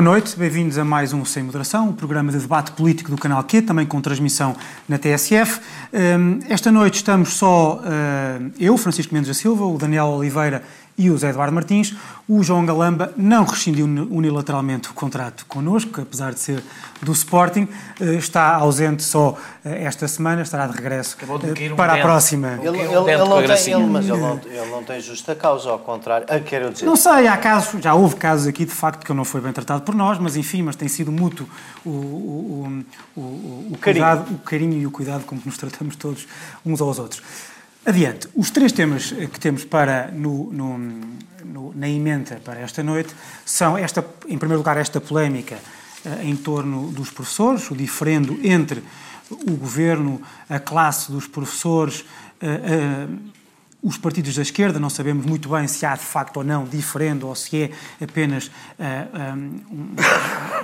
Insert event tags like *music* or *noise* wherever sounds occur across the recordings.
boa noite, bem-vindos a mais um Sem Moderação, o um programa de debate político do Canal Q, também com transmissão na TSF. Hum, esta noite estamos só uh, eu, Francisco Mendes da Silva, o Daniel Oliveira e o Zé Eduardo Martins. O João Galamba não rescindiu unilateralmente o contrato connosco, apesar de ser do Sporting. Eh, está ausente só eh, esta semana, estará de regresso um para a próxima. Ele, ele, ele, não tem, ele, mas ele não, ele não tem justa causa, ao contrário. Ah, quero dizer. Não sei, há casos, já houve casos aqui de facto que ele não foi bem tratado por nós, mas enfim, mas tem sido mútuo o, o, o, o, o cuidado, carinho. o carinho e o cuidado como nos tratamos todos uns aos outros. Adiante, os três temas que temos para no, no, no, na emenda para esta noite são, esta, em primeiro lugar, esta polémica uh, em torno dos professores, o diferendo entre o governo, a classe dos professores, uh, uh, os partidos da esquerda, não sabemos muito bem se há de facto ou não diferendo ou se é apenas um,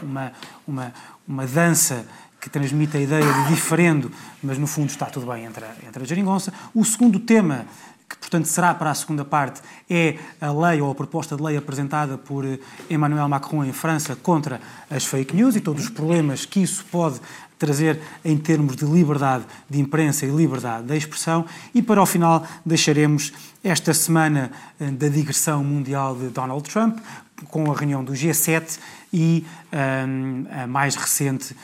uma, uma, uma dança que transmite a ideia de diferendo, mas no fundo está tudo bem entre a, entre a geringonça. O segundo tema, que portanto será para a segunda parte, é a lei ou a proposta de lei apresentada por Emmanuel Macron em França contra as fake news e todos os problemas que isso pode trazer em termos de liberdade de imprensa e liberdade de expressão. E para o final deixaremos esta semana eh, da digressão mundial de Donald Trump, com a reunião do G7 e um, a mais recente uh,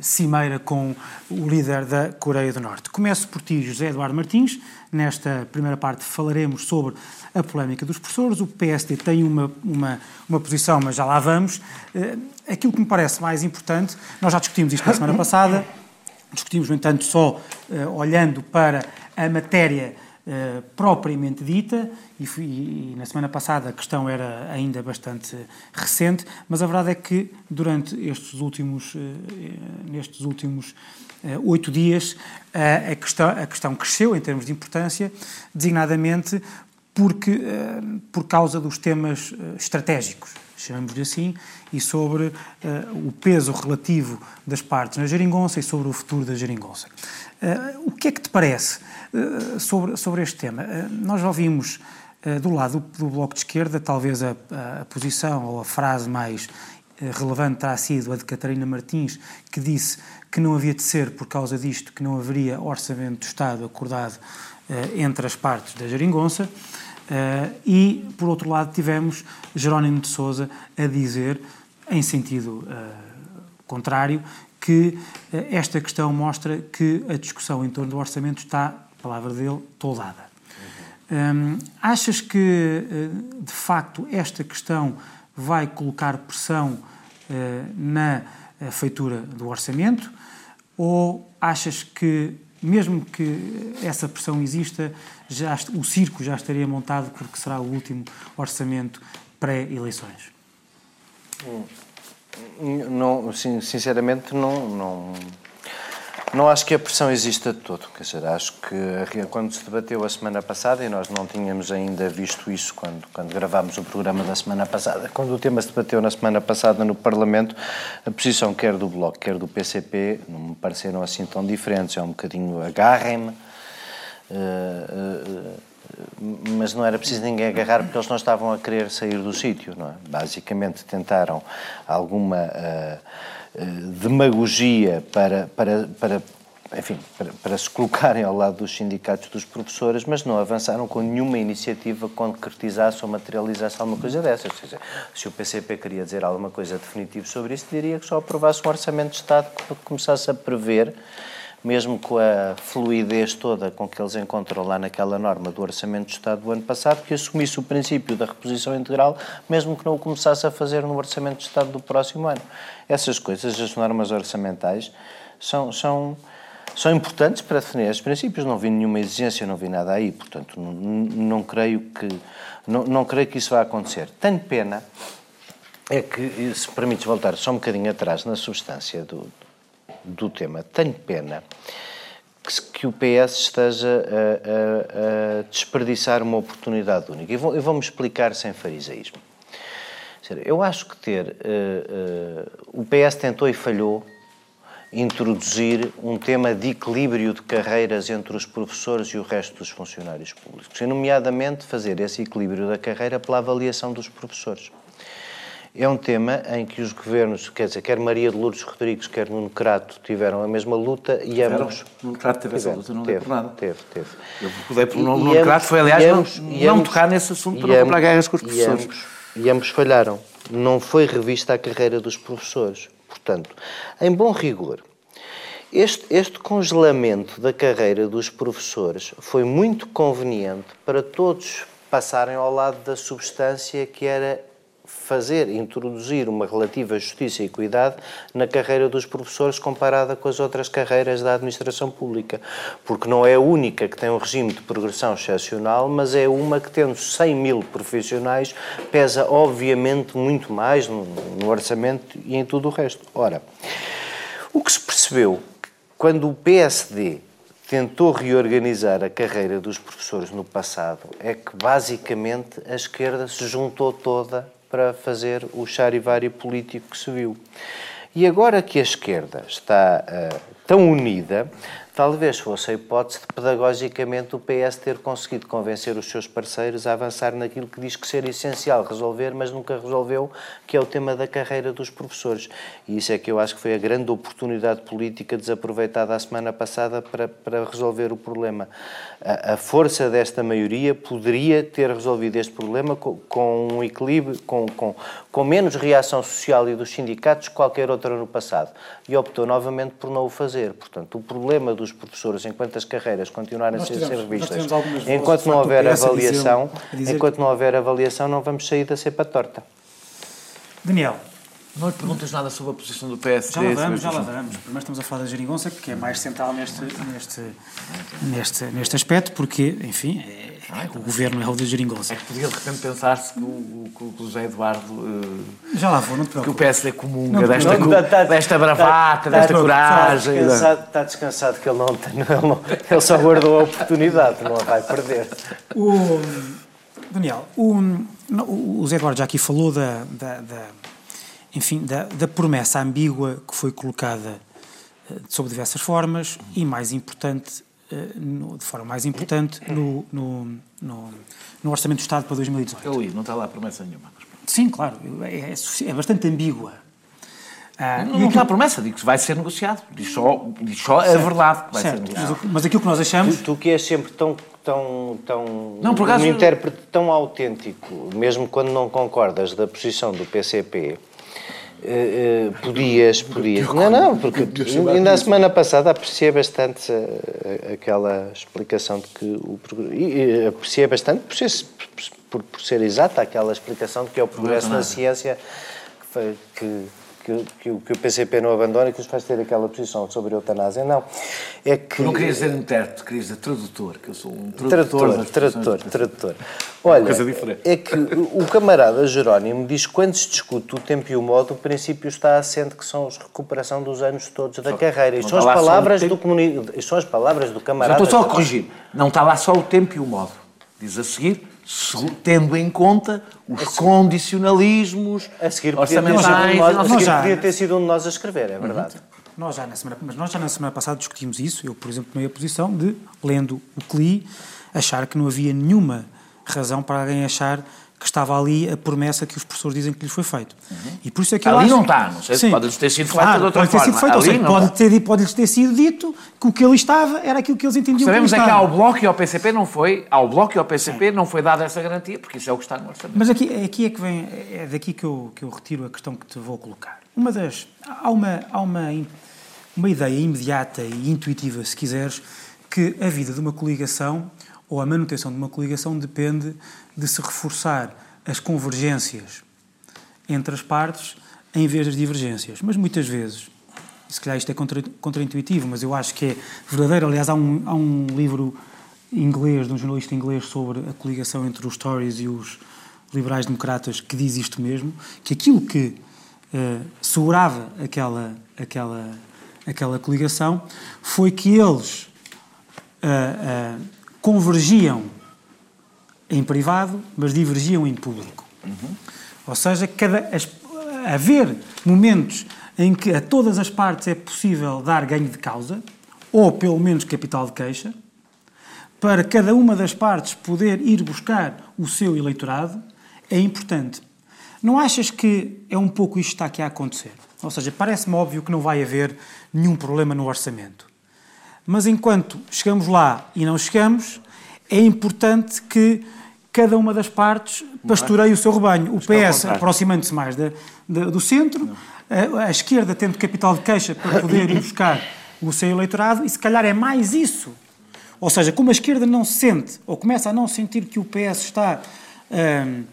cimeira com o líder da Coreia do Norte. Começo por ti, José Eduardo Martins. Nesta primeira parte falaremos sobre a polémica dos professores. O PSD tem uma, uma, uma posição, mas já lá vamos. Uh, aquilo que me parece mais importante, nós já discutimos isto na semana *laughs* passada, discutimos, no entanto, só uh, olhando para a matéria Uh, propriamente dita, e, fui, e, na semana passada a questão era ainda bastante recente, mas a verdade é que durante estes últimos, uh, nestes últimos uh, oito dias a, questão, a questão cresceu em termos de importância, designadamente porque, por causa dos temas estratégicos, chamamos-lhe assim, e sobre o peso relativo das partes na geringonça e sobre o futuro da geringonça. O que é que te parece? Eh, sobre, sobre este tema. Eh, nós ouvimos eh, do lado do Bloco de Esquerda, talvez a, a, posição ou a frase mais relevante terá sido a de Catarina Martins, que disse que não havia de ser por causa disto que não haveria orçamento do Estado acordado entre as partes da Jeringonça. e, por outro lado, tivemos Jerónimo de Sousa a dizer, em sentido contrário, que esta questão mostra que a discussão em torno do orçamento está palavra dele, toldada. Uhum. achas que, eh, de facto, esta questão vai colocar pressão uh, na eh, feitura do orçamento ou achas que, mesmo que essa pressão exista, já, o circo já estaria montado porque será o último orçamento pré-eleições? Hum. Não, sinceramente, não, não, não acho que a pressão exista de todo. Quer dizer, acho que quando se debateu a semana passada, e nós não tínhamos ainda visto isso quando, quando gravámos o programa da semana passada, quando o tema se debateu na semana passada no Parlamento, a posição quer do Bloco, quer do PCP, não me pareceram assim tão diferentes. É um bocadinho agarrem-me. Uh, uh, mas não era preciso ninguém agarrar porque eles não estavam a querer sair do sítio, não é? Basicamente tentaram alguma uh, uh, demagogia para, para, para enfim, para, para, se colocarem ao lado dos sindicatos dos professores, mas não avançaram com nenhuma iniciativa que concretizasse ou materializasse alguma coisa dessas. Ou seja, se o PCP queria dizer alguma coisa definitiva sobre isso, diria que só aprovasse um orçamento de Estado que começasse a prever mesmo com a fluidez toda com que eles encontram lá naquela norma do Orçamento de Estado do ano passado, que assumisse o princípio da reposição integral, mesmo que não o começasse a fazer no Orçamento de Estado do próximo ano. Essas coisas, as normas orçamentais, são, são, são importantes para definir esses princípios. Não vi nenhuma exigência, não vi nada aí, portanto, não, não creio que não, não creio que isso vá acontecer. Tenho pena é que, se permites voltar só um bocadinho atrás na substância do, do tema. Tenho pena que, que o PS esteja a, a, a, desperdiçar uma oportunidade única. E, vou, vou-me explicar sem farisaísmo. Eu acho que ter. Uh, uh, o PS tentou e falhou introduzir um tema de equilíbrio de carreiras entre os professores e o resto dos funcionários públicos, e, nomeadamente, fazer esse equilíbrio da carreira pela avaliação dos professores. É um tema em que os governos, quer dizer, quer Maria de Lourdes Rodrigues, quer Nuno Crato, tiveram a mesma luta e tiveram. ambos... Nuno Crato teve essa luta, não teve, por nada. Teve, teve. Eu pudei por Nuno Crato, foi aliás ambos, não, não ambos, tocar nesse assunto para não comprar guerras com os professores. E ambos, e ambos falharam. Não foi revista a carreira dos professores. Portanto, em bom rigor, este, este, congelamento da carreira dos professores foi muito conveniente para todos passarem ao lado da substância que era fazer, introduzir uma relativa justiça e equidade na carreira dos professores comparada com as outras carreiras da administração pública. Porque não é a única que tem um regime de progressão excepcional, mas é uma que, tendo 100 mil profissionais, pesa obviamente muito mais no, no orçamento e em tudo o resto. Ora, o que se percebeu quando o PSD tentou reorganizar a carreira dos professores no passado é que basicamente a esquerda se juntou toda para fazer o charivari político que se viu. E agora que a esquerda está uh, tão unida, Talvez fosse a hipótese de, pedagogicamente, o PS ter conseguido convencer os seus parceiros a avançar naquilo que diz que ser essencial resolver, mas nunca resolveu, que é o tema da carreira dos professores. E isso é que eu acho que foi a grande oportunidade política desaproveitada a semana passada para, para resolver o problema. A, a força desta maioria poderia ter resolvido este problema com, com um equilíbrio, com, com, com menos reação social e dos sindicatos que qualquer outra no passado. E optou novamente por não o fazer. Portanto, o problema dos professores, enquanto as carreiras continuarem a ser, tivemos, revistas, enquanto não houver avaliação, dizer... enquanto não houver avaliação, não vamos sair da cepa torta. Daniel. Não lhe perguntas nada sobre a posição do PSD? Já lá vamos, já lá vamos. Primeiro estamos a falar da geringonça, que é mais central neste, neste, neste, neste aspecto, porque, enfim, é, é, o governo é o da geringonça. É que podia de repente pensar-se que o, que o José Eduardo. Uh, já lá vou, não te preocupes. Que o PSD comunga não, desta, não, tá, desta bravata, tá, desta tá, coragem. Está descansado, está descansado que ele não, tem, *laughs* não, ele só guardou a oportunidade, não a vai perder. O, Daniel, o, o Zé Eduardo já aqui falou da, da, da enfim, da, da promessa ambígua que foi colocada uh, sob diversas formas e, mais importante, no, de forma mais importante, no, no, no, no, Orçamento do Estado para 2018. Eu li, não está lá promessa nenhuma. Sim, claro, é, é, é bastante ambígua. Ah, não, não está a promessa, digo que vai ser negociado. Diz só, diz só a verdade que vai certo. ser negociado. Mas, mas aquilo que nós achamos. Tu, tu que és sempre tão, tão, tão não, por acaso... um intérprete tão autêntico, mesmo quando não concordas da posição do PCP, Uh, podias, podias. Não, não, porque ainda a semana passada apreciei bastante uh, aquela explicação de que o e apreciei bastante por ser, por, por ser exata aquela explicação de que é o progresso na ciência que, foi, que que, que, que, o PCP não abandona e que os faz ter aquela posição sobre a eutanásia. Não. É que... não querias dizer intérprete, querias dizer tradutor, que eu sou um tradutor. Tradutor, tradutor, tradutor. Olha, é que o camarada Jerónimo diz que quando se discute o tempo e o modo, o princípio está assente que são a recuperação dos anos todos da só, carreira. Isto são, as palavras do comuni... São as palavras do camarada. estou só a corrigir. Não está lá só o tempo e o modo. Diz a seguir tendo em conta os a condicionalismos a seguir orçamentais. Nós, nós, nós já, podia ter sido um de nós a escrever, é verdade. Uhum. Nós já na semana, mas nós já na semana passada discutimos isso. Eu, por exemplo, tomei a posição de, lendo o CLI, achar que não havia nenhuma razão para alguém achar que estava ali a promessa que os professores dizem que lhes foi feito. Uhum. E por isso é que ali não está, não sei se pode ter sido feito de outra pode ter forma. Sido feito, seja, pode, ter, pode ter sido dito que o que ali estava era aquilo que eles entendiam Sabemos que é que ao Bloco e ao PCP não foi, ao Bloco e ao PCP não foi dada essa garantia, porque isso é o que está no orçamento. Mas aqui, aqui é que vem, é daqui que eu, que eu retiro a questão que te vou colocar. Uma das, há uma, há uma, uma ideia imediata e intuitiva, se quiseres, que a vida de uma coligação ou a manutenção de uma coligação depende de se reforçar as convergências entre as partes em vez das divergências. Mas muitas vezes, se calhar isto é contra, contraintuitivo, mas eu acho que é verdadeiro. Aliás, há um, há um livro inglês, de um jornalista inglês, sobre a coligação entre os Tories e os liberais-democratas, que diz isto mesmo, que aquilo que uh, segurava aquela, aquela, aquela coligação foi que eles uh, uh, convergiam em privado, mas divergiam em público. Uhum. Ou seja, cada, as, haver momentos em que a todas as partes é possível dar ganho de causa, ou pelo menos capital de queixa, para cada uma das partes poder ir buscar o seu eleitorado, é importante. Não achas que é um pouco isto que está aqui a acontecer? Ou seja, parece-me óbvio que não vai haver nenhum problema no orçamento. Mas enquanto chegamos lá e não chegamos, é importante que cada uma das partes pastoreie o seu rebanho. O PS aproximando-se mais da, da, do centro, a, a, esquerda tendo capital de queixa para poder ir buscar o seu eleitorado, e se calhar é mais isso. Ou seja, como a esquerda não se sente, ou começa a não sentir que o PS está, um,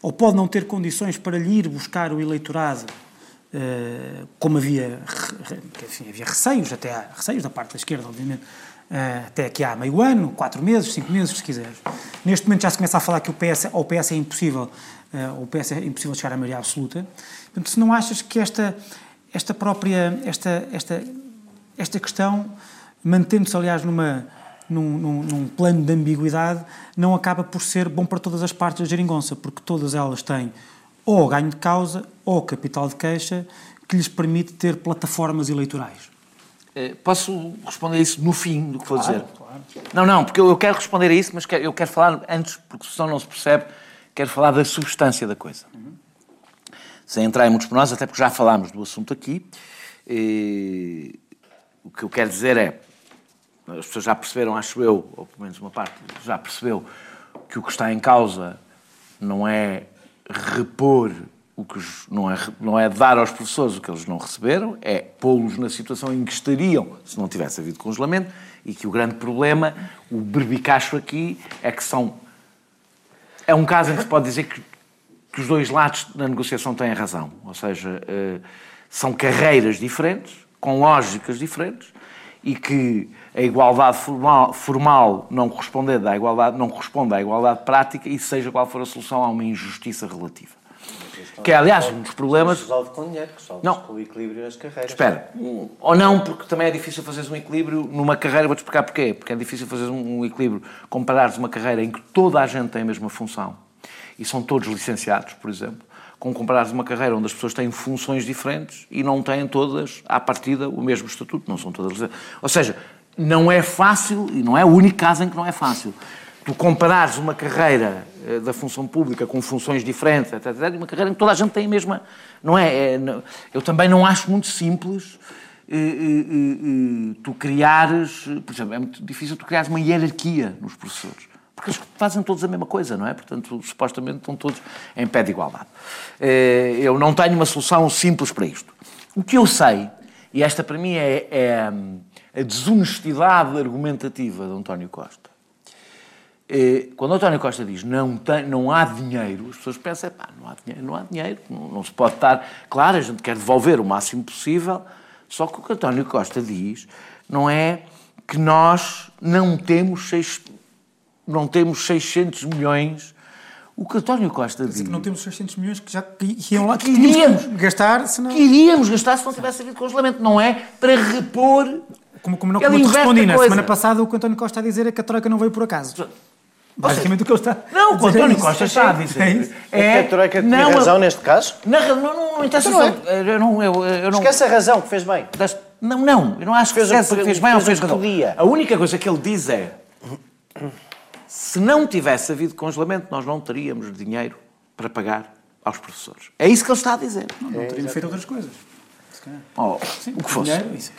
ou pode não ter condições para lhe ir buscar o eleitorado Uh, como havia, enfim, havia receios, até há receios da parte da esquerda, obviamente, até aqui há meio ano, quatro meses, cinco meses, se quiseres. Neste momento já se começa a falar que o PS, ou o PS é impossível, uh, o PS é impossível chegar à maioria absoluta. Portanto, se não achas que esta, esta própria, esta, esta, esta questão, mantendo-se, aliás, numa, num, num, num, plano de ambiguidade, não acaba por ser bom para todas as partes da geringonça, porque todas elas têm ou ganho de causa ou capital de queixa que lhes permite ter plataformas eleitorais. Eh, posso responder isso no fim do que claro, vou dizer? Claro. Não, não, porque eu quero responder a isso, mas eu quero falar antes, porque senão não se percebe, quero falar da substância da coisa. Uhum. Sem entrar em muitos pormenores, até porque já falámos do assunto aqui. E, o que eu quero dizer é, as pessoas já perceberam, acho eu, ou pelo menos uma parte já percebeu, que o que está em causa não é repor o que não é, não é dar aos professores o que eles não receberam, é pô-los na situação em que estariam se não tivesse havido congelamento e que o grande problema, o berbicacho aqui, é que são. É um caso em que se pode dizer que, que os dois lados da negociação têm razão. Ou seja, uh, são carreiras diferentes, com lógicas diferentes, e que a igualdade formal, formal não corresponde à igualdade, não corresponde à igualdade prática e seja qual for a solução, há uma injustiça relativa. Que é, aliás, um dos problemas. Resolve com dinheiro, resolve não. com o equilíbrio nas carreiras. Espera, ou não, porque também é difícil fazeres um equilíbrio numa carreira. Vou-te explicar porquê. Porque é difícil fazer um equilíbrio, comparares uma carreira em que toda a gente tem a mesma função e são todos licenciados, por exemplo, com comparares uma carreira onde as pessoas têm funções diferentes e não têm todas, à partida, o mesmo estatuto, não são todas licenciadas. Ou seja, não é fácil, e não é o único caso em que não é fácil, tu comparares uma carreira eh, da função pública com funções diferentes, etc, etc, uma carreira em que toda a gente tem a mesma. Não é? é eu também não acho muito simples eh, eh, tu criares. Por exemplo, é muito difícil tu criares uma hierarquia nos professores. Porque eles fazem todos a mesma coisa, não é? Portanto, supostamente estão todos em pé de igualdade. Eu não tenho uma solução simples para isto. O que eu sei, e esta para mim é, é a desonestidade argumentativa de António Costa. É, quando António Costa diz não, tem, não há dinheiro, as pessoas pensam, pá, não há dinheiro, não há dinheiro, não, não, se pode estar... Claro, a gente quer devolver o máximo possível, só que o que António Costa diz não é que nós não temos, seis, não temos 600 milhões o que António Costa diz. que não temos 600 milhões que já que iam lá, que iríamos gastar se não. Que iríamos gastar se não tivesse havido congelamento. Não é para repor como, como, não, como te respondi na semana passada, o que António Costa a dizer é que a Troika não veio por acaso. Basicamente o que ele está Não, o António é Costa está a dizer é, é que a Troika tinha não, razão neste caso? Não, não, não, não interessa. Então não é. eu não, eu, eu não, Esquece a razão que fez bem. Não, não, eu não acho que fez, fez, fez bem ou fez razão. A única coisa que ele diz é se não tivesse havido congelamento, nós não teríamos dinheiro para pagar aos professores. É isso que ele está a dizer. Não, não teríamos é, feito outras coisas. Oh, Sim, o que fosse. Dinheiro, isso,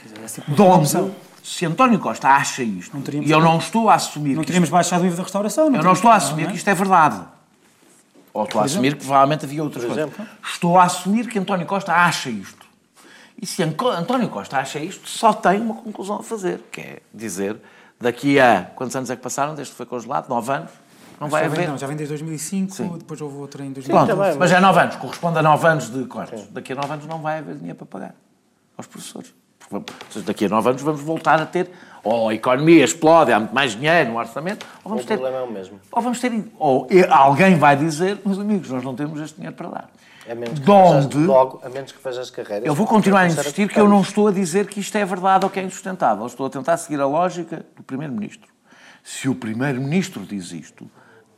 Donde, se António Costa acha isto, e eu não estou a assumir. Não teríamos isto, baixado o IVA da restauração. Não eu não estou a assumir não, que isto é verdade. Ou estou a assumir que provavelmente havia outras coisas. Estou a assumir que António Costa acha isto. E se António Costa acha isto, só tem uma conclusão a fazer, que é dizer, daqui a. Quantos anos é que passaram desde que foi congelado? Nove anos? Não vai haver. Não, já vem desde 2005, Sim. depois houve outra em 2005. Pronto, mas é nove anos, corresponde a nove anos de cortes. Daqui a nove anos não vai haver dinheiro para pagar aos professores. Daqui a nove anos vamos voltar a ter, ou a economia explode, há muito mais dinheiro no orçamento, ou vamos o ter. O problema é o mesmo. Ou vamos ter. Ou alguém vai dizer, meus amigos, nós não temos este dinheiro para dar. A menos que Donde, logo, a menos que faças carreiras. Eu vou continuar a insistir que eu não estou a dizer que isto é verdade ou que é insustentável. Estou a tentar seguir a lógica do Primeiro-Ministro. Se o Primeiro-Ministro diz isto,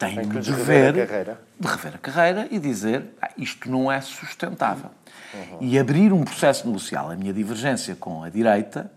tem, tem de rever, de rever a carreira e dizer ah, isto não é sustentável. Uhum. E abrir um processo negocial. A minha divergência com a direita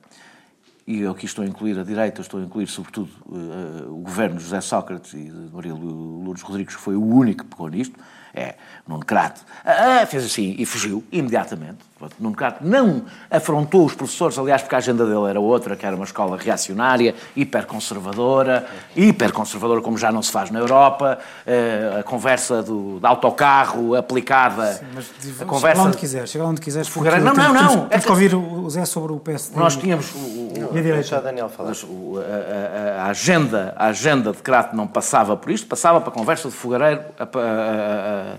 e eu aqui estou a incluir a direita, estou a incluir sobretudo uh, o governo de José Sócrates e de Maria Lourdes Rodrigues, que foi o único que pegou nisto, é Nuno Crato, ah, fez assim e fugiu imediatamente. Nuno Crato não afrontou os professores, aliás, porque a agenda dele era outra, que era uma escola reacionária, hiperconservadora, hiperconservadora como já não se faz na Europa, eh, a conversa do, do autocarro aplicada... Sim, mas a conversa... chega onde quiseres, chega onde quiseres. Fogueira... Não, não, não. Temos, temos que ouvir o Zé sobre o PSD. Nós tínhamos... O, o, não, deixa Daniel falar. A, a, a, agenda, a agenda de Crato não passava por isto, passava para a conversa de Fogareiro... A,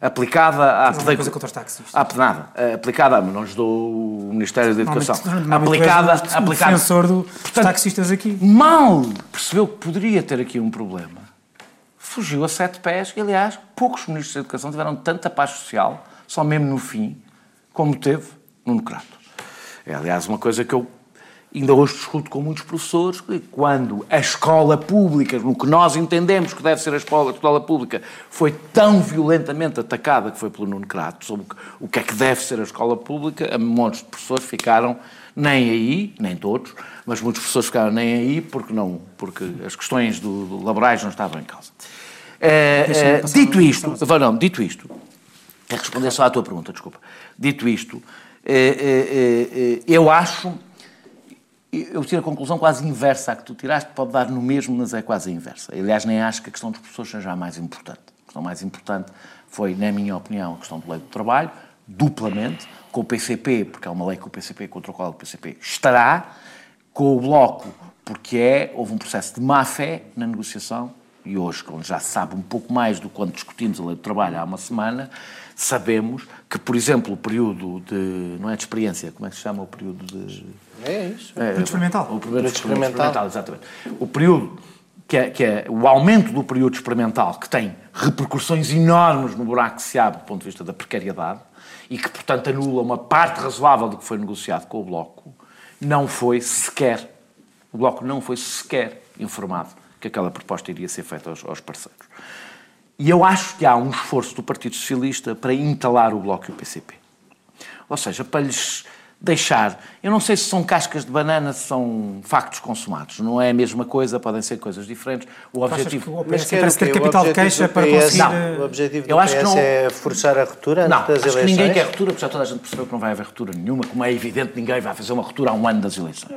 aplicada à pedagogia. coisa contra os taxistas. À, nada. Uh, aplicada, não lhes dou o Ministério da Educação. aplicada. aplicada defensor do, dos taxistas aqui. Mal percebeu que poderia ter aqui um problema. Fugiu a sete pés e, aliás, poucos ministros da Educação tiveram tanta paz social, só mesmo no fim, como teve no Crato. É, aliás, uma coisa que eu ainda hoje discuto com muitos professores, quando a escola pública, no que nós entendemos que deve ser a escola, a escola pública, foi tão violentamente atacada que foi pelo Nuno Crato, sobre o que é que deve ser a escola pública, montes de professores ficaram nem aí, nem todos, mas muitos professores ficaram nem aí porque, não, porque as questões do, do laborais não estavam em causa. É, é, dito isto, não, dito isto, quero responder só à tua pergunta, desculpa. Dito isto, é, eu acho eu tiro a conclusão quase inversa à que tu tiraste, pode dar no mesmo, mas é quase a inversa. Aliás, nem acho que a questão dos professores seja a mais importante. A questão mais importante foi, na minha opinião, a questão do lei do trabalho, duplamente, com o PCP, porque é uma lei que o PCP, contra o qual o PCP estará, com o Bloco, porque é, houve um processo de má-fé na negociação, e hoje, quando já se sabe um pouco mais do quanto discutimos a lei do trabalho há uma semana, sabemos que, por exemplo, o período de. não é de experiência, como é que se chama o período de. É isso. É, o período experimental. O período experimental. experimental, exatamente. O período. Que é, que é o aumento do período experimental, que tem repercussões enormes no buraco que se abre do ponto de vista da precariedade e que, portanto, anula uma parte razoável do que foi negociado com o Bloco, não foi sequer, o Bloco não foi sequer informado que aquela proposta iria ser feita aos, aos parceiros. E eu acho que há um esforço do Partido Socialista para entalar o Bloco e o PCP. Ou seja, para lhes deixar. Eu não sei se são cascas de banana, se são factos consumados. Não é a mesma coisa, podem ser coisas diferentes. O objetivo. Mas quer ter capital de queixa para conseguir. Não. O objetivo do eu acho PS não... é forçar a ruptura não, antes das acho eleições. Que ninguém quer ruptura, porque já toda a gente percebeu que não vai haver ruptura nenhuma. Como é evidente, ninguém vai fazer uma ruptura há um ano das eleições.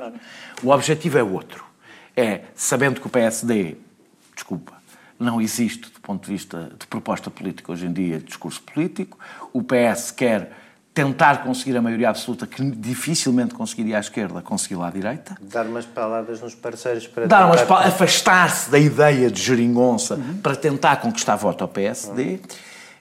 O objetivo é outro. É, sabendo que o PSD, desculpa, não existe do ponto de vista de proposta política hoje em dia, de discurso político. O PS quer tentar conseguir a maioria absoluta que dificilmente conseguiria à esquerda, conseguir lá à direita. Dar umas palavras nos parceiros para Dar umas tentar... afastar-se da ideia de geringonça uhum. para tentar conquistar voto ao PSD. Uhum.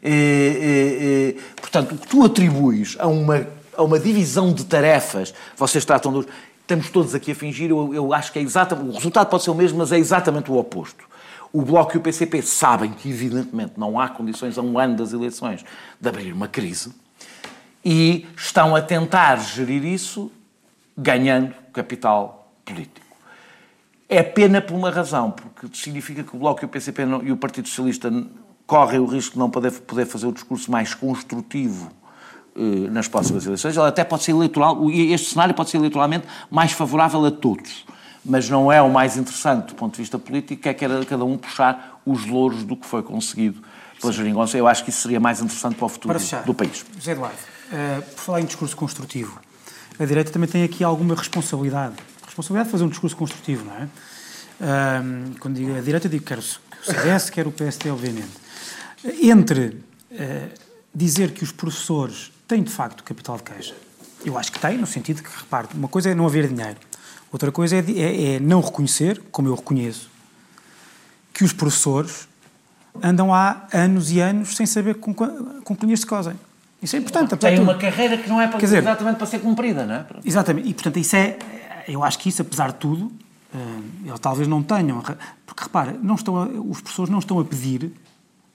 E, e, e, portanto, o que tu atribuis a uma, a uma divisão de tarefas, vocês tratam dos... Estamos todos aqui a fingir, eu, eu acho que é exatamente... O resultado pode ser o mesmo, mas é exatamente o oposto. O Bloco e o PCP sabem que, evidentemente, não há condições a um ano das eleições de abrir uma crise e estão a tentar gerir isso ganhando capital político. É pena por uma razão, porque significa que o Bloco e o PCP não, e o Partido Socialista correm o risco de não poder, poder fazer o discurso mais construtivo eh, nas próximas eleições. Ele até pode ser eleitoral, este cenário pode ser eleitoralmente mais favorável a todos mas não é o mais interessante do ponto de vista político, é que era cada um puxar os louros do que foi conseguido pela geringonça. Eu acho que isso seria mais interessante para o futuro para fechar, do país. José Eduardo, uh, por falar em discurso construtivo, a direita também tem aqui alguma responsabilidade. Responsabilidade de fazer um discurso construtivo, não é? Uh, quando digo a direita, digo quer o CDS, quer o PSD, obviamente. Entre uh, dizer que os professores têm, de facto, capital de queixa, eu acho que têm, no sentido que, repare, uma coisa é não haver dinheiro, Outra coisa é, é, é, não reconhecer, como eu reconheço, que os professores andam há anos e anos sem saber com, com que linhas se cosem. Isso é importante. Tem uma carreira que não é para, dizer, exatamente para ser cumprida, não é? Exatamente. E, portanto, isso é... Eu acho que isso, apesar de tudo, eh, eles talvez não tenham... Porque, repara, não estão a, os professores não estão a pedir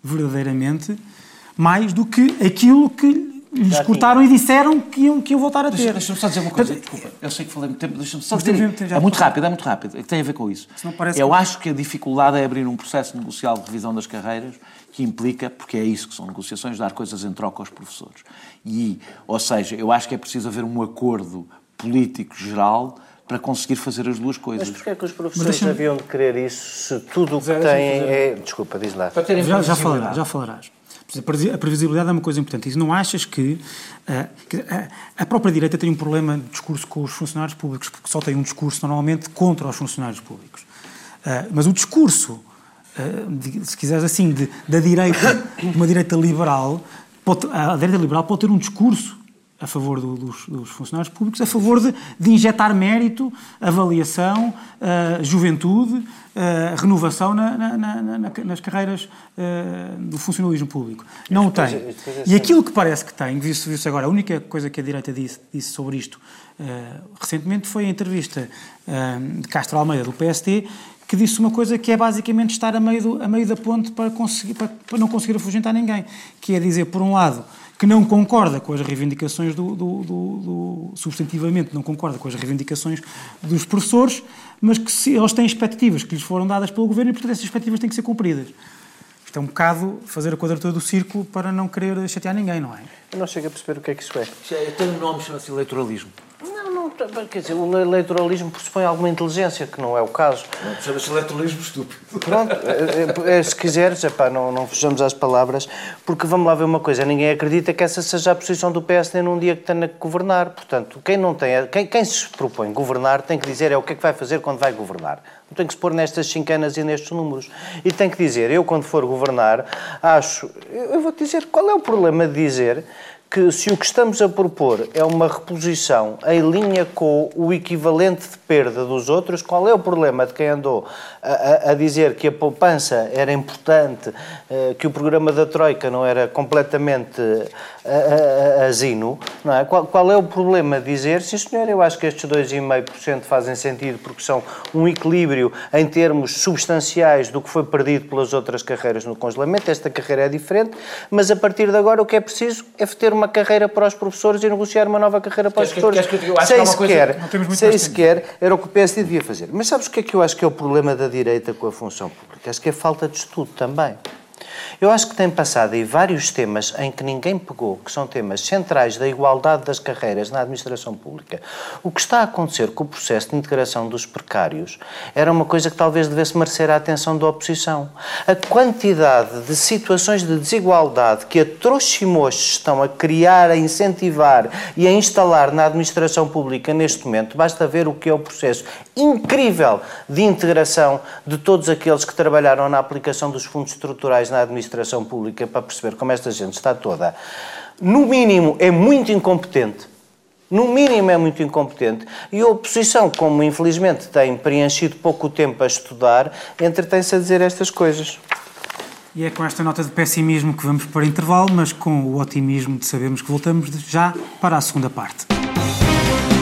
verdadeiramente mais do que aquilo que lhes cortaram e disseram que iam, que iam voltar a ter. Deixa-me só dizer uma coisa, desculpa. Eu sei que falei muito tempo, deixa-me só dizer. É muito rápido, é muito rápido. É que tem a ver com isso. Eu que... acho que a dificuldade é abrir um processo negocial de revisão das carreiras que implica, porque é isso que são negociações, dar coisas em troca aos professores. E, ou seja, eu acho que é preciso haver um acordo político geral para conseguir fazer as duas coisas. Mas porquê é que os professores haviam de querer isso se tudo o que têm é... Desculpa, diz lá. Já, já, falarás, já falarás. A previsibilidade é uma coisa importante. E não achas que, uh, a própria direita tem um problema de discurso com os funcionários públicos, porque só tem um discurso normalmente contra os funcionários públicos. Uh, mas o discurso, uh, de, se quiseres assim, de, da direita, uma direita liberal, pode, a direita liberal pode ter um discurso a favor do, dos, dos, funcionários públicos, a favor de, de injetar mérito, avaliação, juventude, uh, renovação na, na, na, nas carreiras uh, do funcionalismo público. Não o tem. É, é e aquilo que parece que tem, viu-se viu agora, a única coisa que a direita disse, disse sobre isto recentemente foi a entrevista de Castro Almeida, do PST, que disse uma coisa que é basicamente estar a meio, do, a meio da ponte para, conseguir, para, para não conseguir afugentar ninguém, que é dizer, por um lado, que não concorda com as reivindicações do, do, do, do, substantivamente não concorda com as reivindicações dos professores, mas que se, eles têm expectativas que lhes foram dadas pelo governo e, portanto, essas expectativas têm que ser cumpridas. Isto é um bocado fazer a quadratura do círculo para não querer chatear ninguém, não é? Eu não chego a perceber o que é que isso é. É, tem um nome, chama-se eleitoralismo. Quer dizer, o eleitoralismo pressupõe alguma inteligência, que não é o caso. Chama-se eleitoralismo estúpido. Pronto, é, é, se quiseres, epá, não, não fechamos às palavras, porque vamos lá ver uma coisa, ninguém acredita que essa seja a posição do PSD num dia que tenha que governar. Portanto, quem não tem, quem, quem se propõe governar tem que dizer é o que é que vai fazer quando vai governar. Não tem que se pôr nestas chincanas e nestes números. E tem que dizer, eu quando for governar, acho, eu vou te dizer, qual é o problema de dizer que se o que estamos a propor é uma reposição em linha com o equivalente de perda dos outros, qual é o problema de quem andou a, a dizer que a poupança era importante, eh, que o programa da Troika não era completamente asino, não é? Qual, qual, é o problema de dizer, sim senhor, eu acho que estes 2,5% fazem sentido porque são um equilíbrio em termos substanciais do que foi perdido pelas outras carreiras no congelamento, esta carreira é diferente, mas a partir de agora o que é preciso é ter uma carreira para os professores e negociar uma nova carreira para os professores. Que, que, que, sem sequer, sem sequer era o que o PSD devia fazer. Mas sabes o que é que eu acho que é o problema da direita com a função pública? Acho que é falta de estudo também. Eu acho que tem passado aí vários temas em que ninguém pegou, que são temas centrais da igualdade das carreiras na administração pública. O que está a acontecer com o processo de integração dos precários era uma coisa que talvez devesse merecer a atenção da oposição. A quantidade de situações de desigualdade que a estão a criar, a incentivar e a instalar na administração pública neste momento, basta ver o que é o processo incrível de integração de todos aqueles que trabalharam na aplicação dos fundos estruturais na administração pública para perceber como esta gente está toda, no mínimo, é muito incompetente. No mínimo é muito incompetente. E a oposição, como infelizmente tem preenchido pouco tempo a estudar, entretém-se a dizer estas coisas. E é com esta nota de pessimismo que vamos para intervalo, mas com o otimismo de sabermos que voltamos já para a segunda parte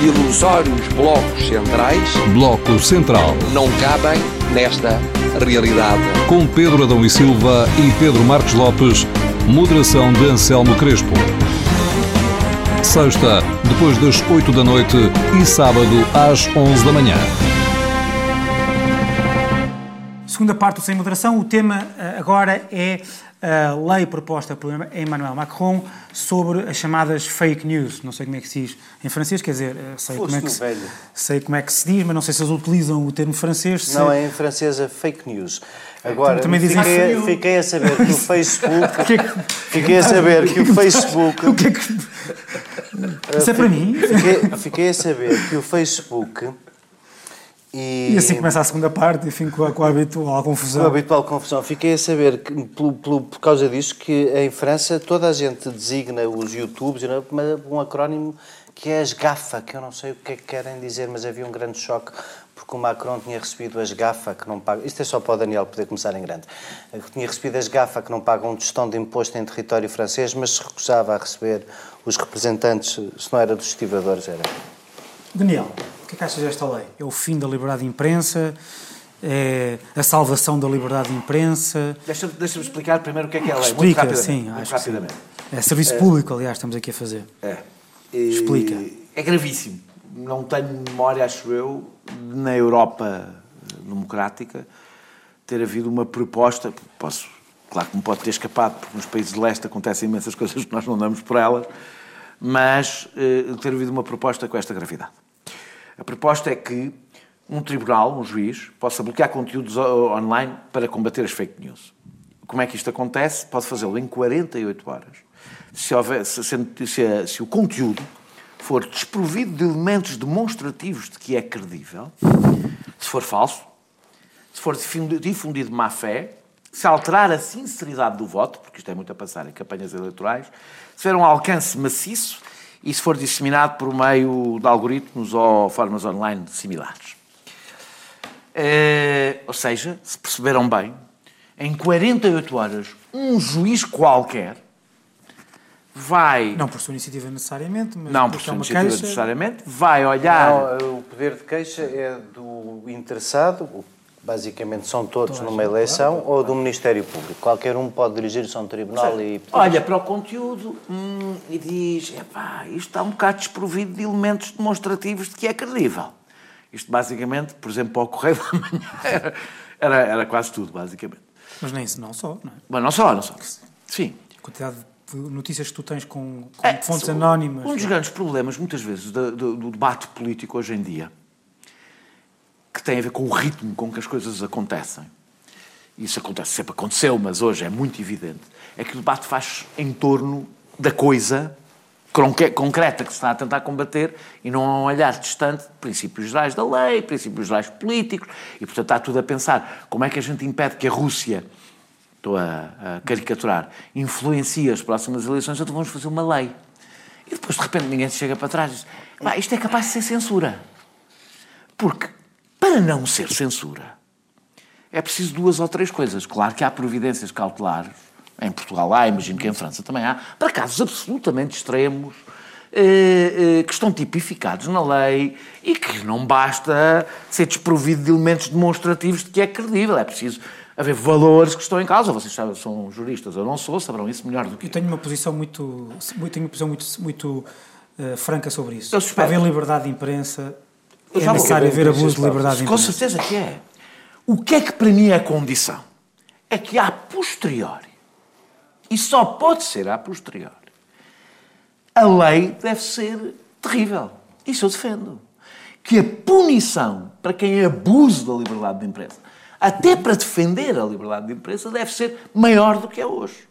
ilusórios blocos centrais. Bloco Central. Não cabem nesta realidade. Com Pedro Adão e Silva e Pedro Marcos Lopes, moderação de Anselmo Crespo. Sexta, depois das 8 da noite e sábado às 11 da manhã. Segunda parte do Sem Moderação, o tema eh, agora é a lei proposta por Emmanuel Macron sobre as chamadas fake news. Não sei como é que se diz em francês, quer dizer, eh, sei como, é que se, sei como é que se diz, mas não sei se eles utilizam o termo francês. Se... Não, é em francês é fake news. Agora, também dizem fiquei, fiquei a saber que o *laughs* Facebook. É fiquei a saber que o *laughs* Facebook. O que é que. *laughs* Isso é para mim? Fiquei, fiquei a saber que o Facebook e, e, assim começa a segunda parte, enfim, com a, com a habitual confusão. Com a habitual confusão. Fiquei a saber, que, por, por, por causa disso, que em França toda a gente designa os YouTubes um acrónimo que é as GAFA, que eu não sei o que é que querem dizer, mas havia um grande choque porque o Macron tinha recebido as GAFA que não pagam. Isto é só para o Daniel poder começar em grande. Tinha recebido as GAFA que não pagam gestão de imposto em território francês, mas se recusava a receber os representantes, se não era dos estivadores, era. Daniel, que é que achas desta lei? É o fim da liberdade de imprensa? É a salvação da liberdade de imprensa? Deixa-me deixa explicar primeiro o que é que é a lei. Explica, muito rapidamente. sim, muito acho que sim. rapidamente. É serviço público, aliás, estamos aqui a fazer. É. Explica. É gravíssimo. Não tenho memória, acho eu, na Europa democrática, ter havido uma proposta. Posso, claro que me pode ter escapado, porque nos países de leste acontecem imensas coisas que nós não damos por elas, mas eh, ter havido uma proposta com esta gravidade. A proposta é que um tribunal, um juiz, possa bloquear conteúdos online para combater as fake news. Como é que isto acontece? Pode fazê-lo em 48 horas. Se, houver, se, se- se o conteúdo for desprovido de elementos demonstrativos de que é credível, se for falso, se for difundi- difundido má fé, se alterar a sinceridade do voto, porque isto é muito a passar em campanhas eleitorais, se tiver um alcance maciço e se for disseminado por meio de algoritmos ou formas online similares. Eh, ou seja, se perceberam bem, em 48 horas, um juiz qualquer vai. Não por sua iniciativa necessariamente, mas Não por porque sua é uma iniciativa queixa. necessariamente, vai olhar. Não, o poder de queixa é do interessado, o que basicamente são todos numa eleição, ou do Ministério Público. Qualquer um pode dirigir-se a um tribunal e... Olha para o conteúdo hum, e diz: epá, isto está um bocado desprovido de elementos demonstrativos de que é credível. Isto basicamente, por exemplo, para o Correio da Manhã, era, *laughs* era, era quase tudo, basicamente. Mas nem isso, não só, não é? Mas não só, não só. Sim. A quantidade de notícias que tu tens com, com É, fontes anónimas. Um dos grandes problemas, muitas vezes, do, do- do debate político hoje em dia, que tem a ver com o ritmo com que as coisas acontecem, isso acontece, sempre aconteceu, mas hoje é muito evidente, é que o debate faz em torno da coisa concreta que se está a tentar combater e não a um olhar distante de princípios gerais da lei, princípios gerais políticos, e portanto está tudo a pensar como é que a gente impede que a Rússia estou a, a caricaturar, influencia as próximas eleições, então vamos fazer uma lei. E depois, de repente, ninguém se chega para trás e diz: "Pá, isto é capaz de ser censura. Porque, para não ser censura, é preciso duas ou três coisas. Claro que há providências cautelares, em Portugal há, imagino que em França também há, para casos absolutamente extremos, eh, eh, que estão tipificados na lei e que não basta ser desprovido de elementos demonstrativos de que é credível. É preciso haver valores que estão em causa. Vocês sabem, são juristas, eu não sou, saberão isso melhor do que Eu tenho uma posição muito, muito- tenho uma posição muito, muito eh, franca sobre isso. Eu Para suspeito. haver liberdade de imprensa, é necessário ver haver abuso de liberdade de Com certeza que é. O que é que para mim é a condição? É que a posteriori, e só pode ser a posteriori, a lei deve ser terrível. Isso eu defendo. Que a punição para quem abuse da liberdade de imprensa, até para defender a liberdade de imprensa, deve ser maior do que é hoje.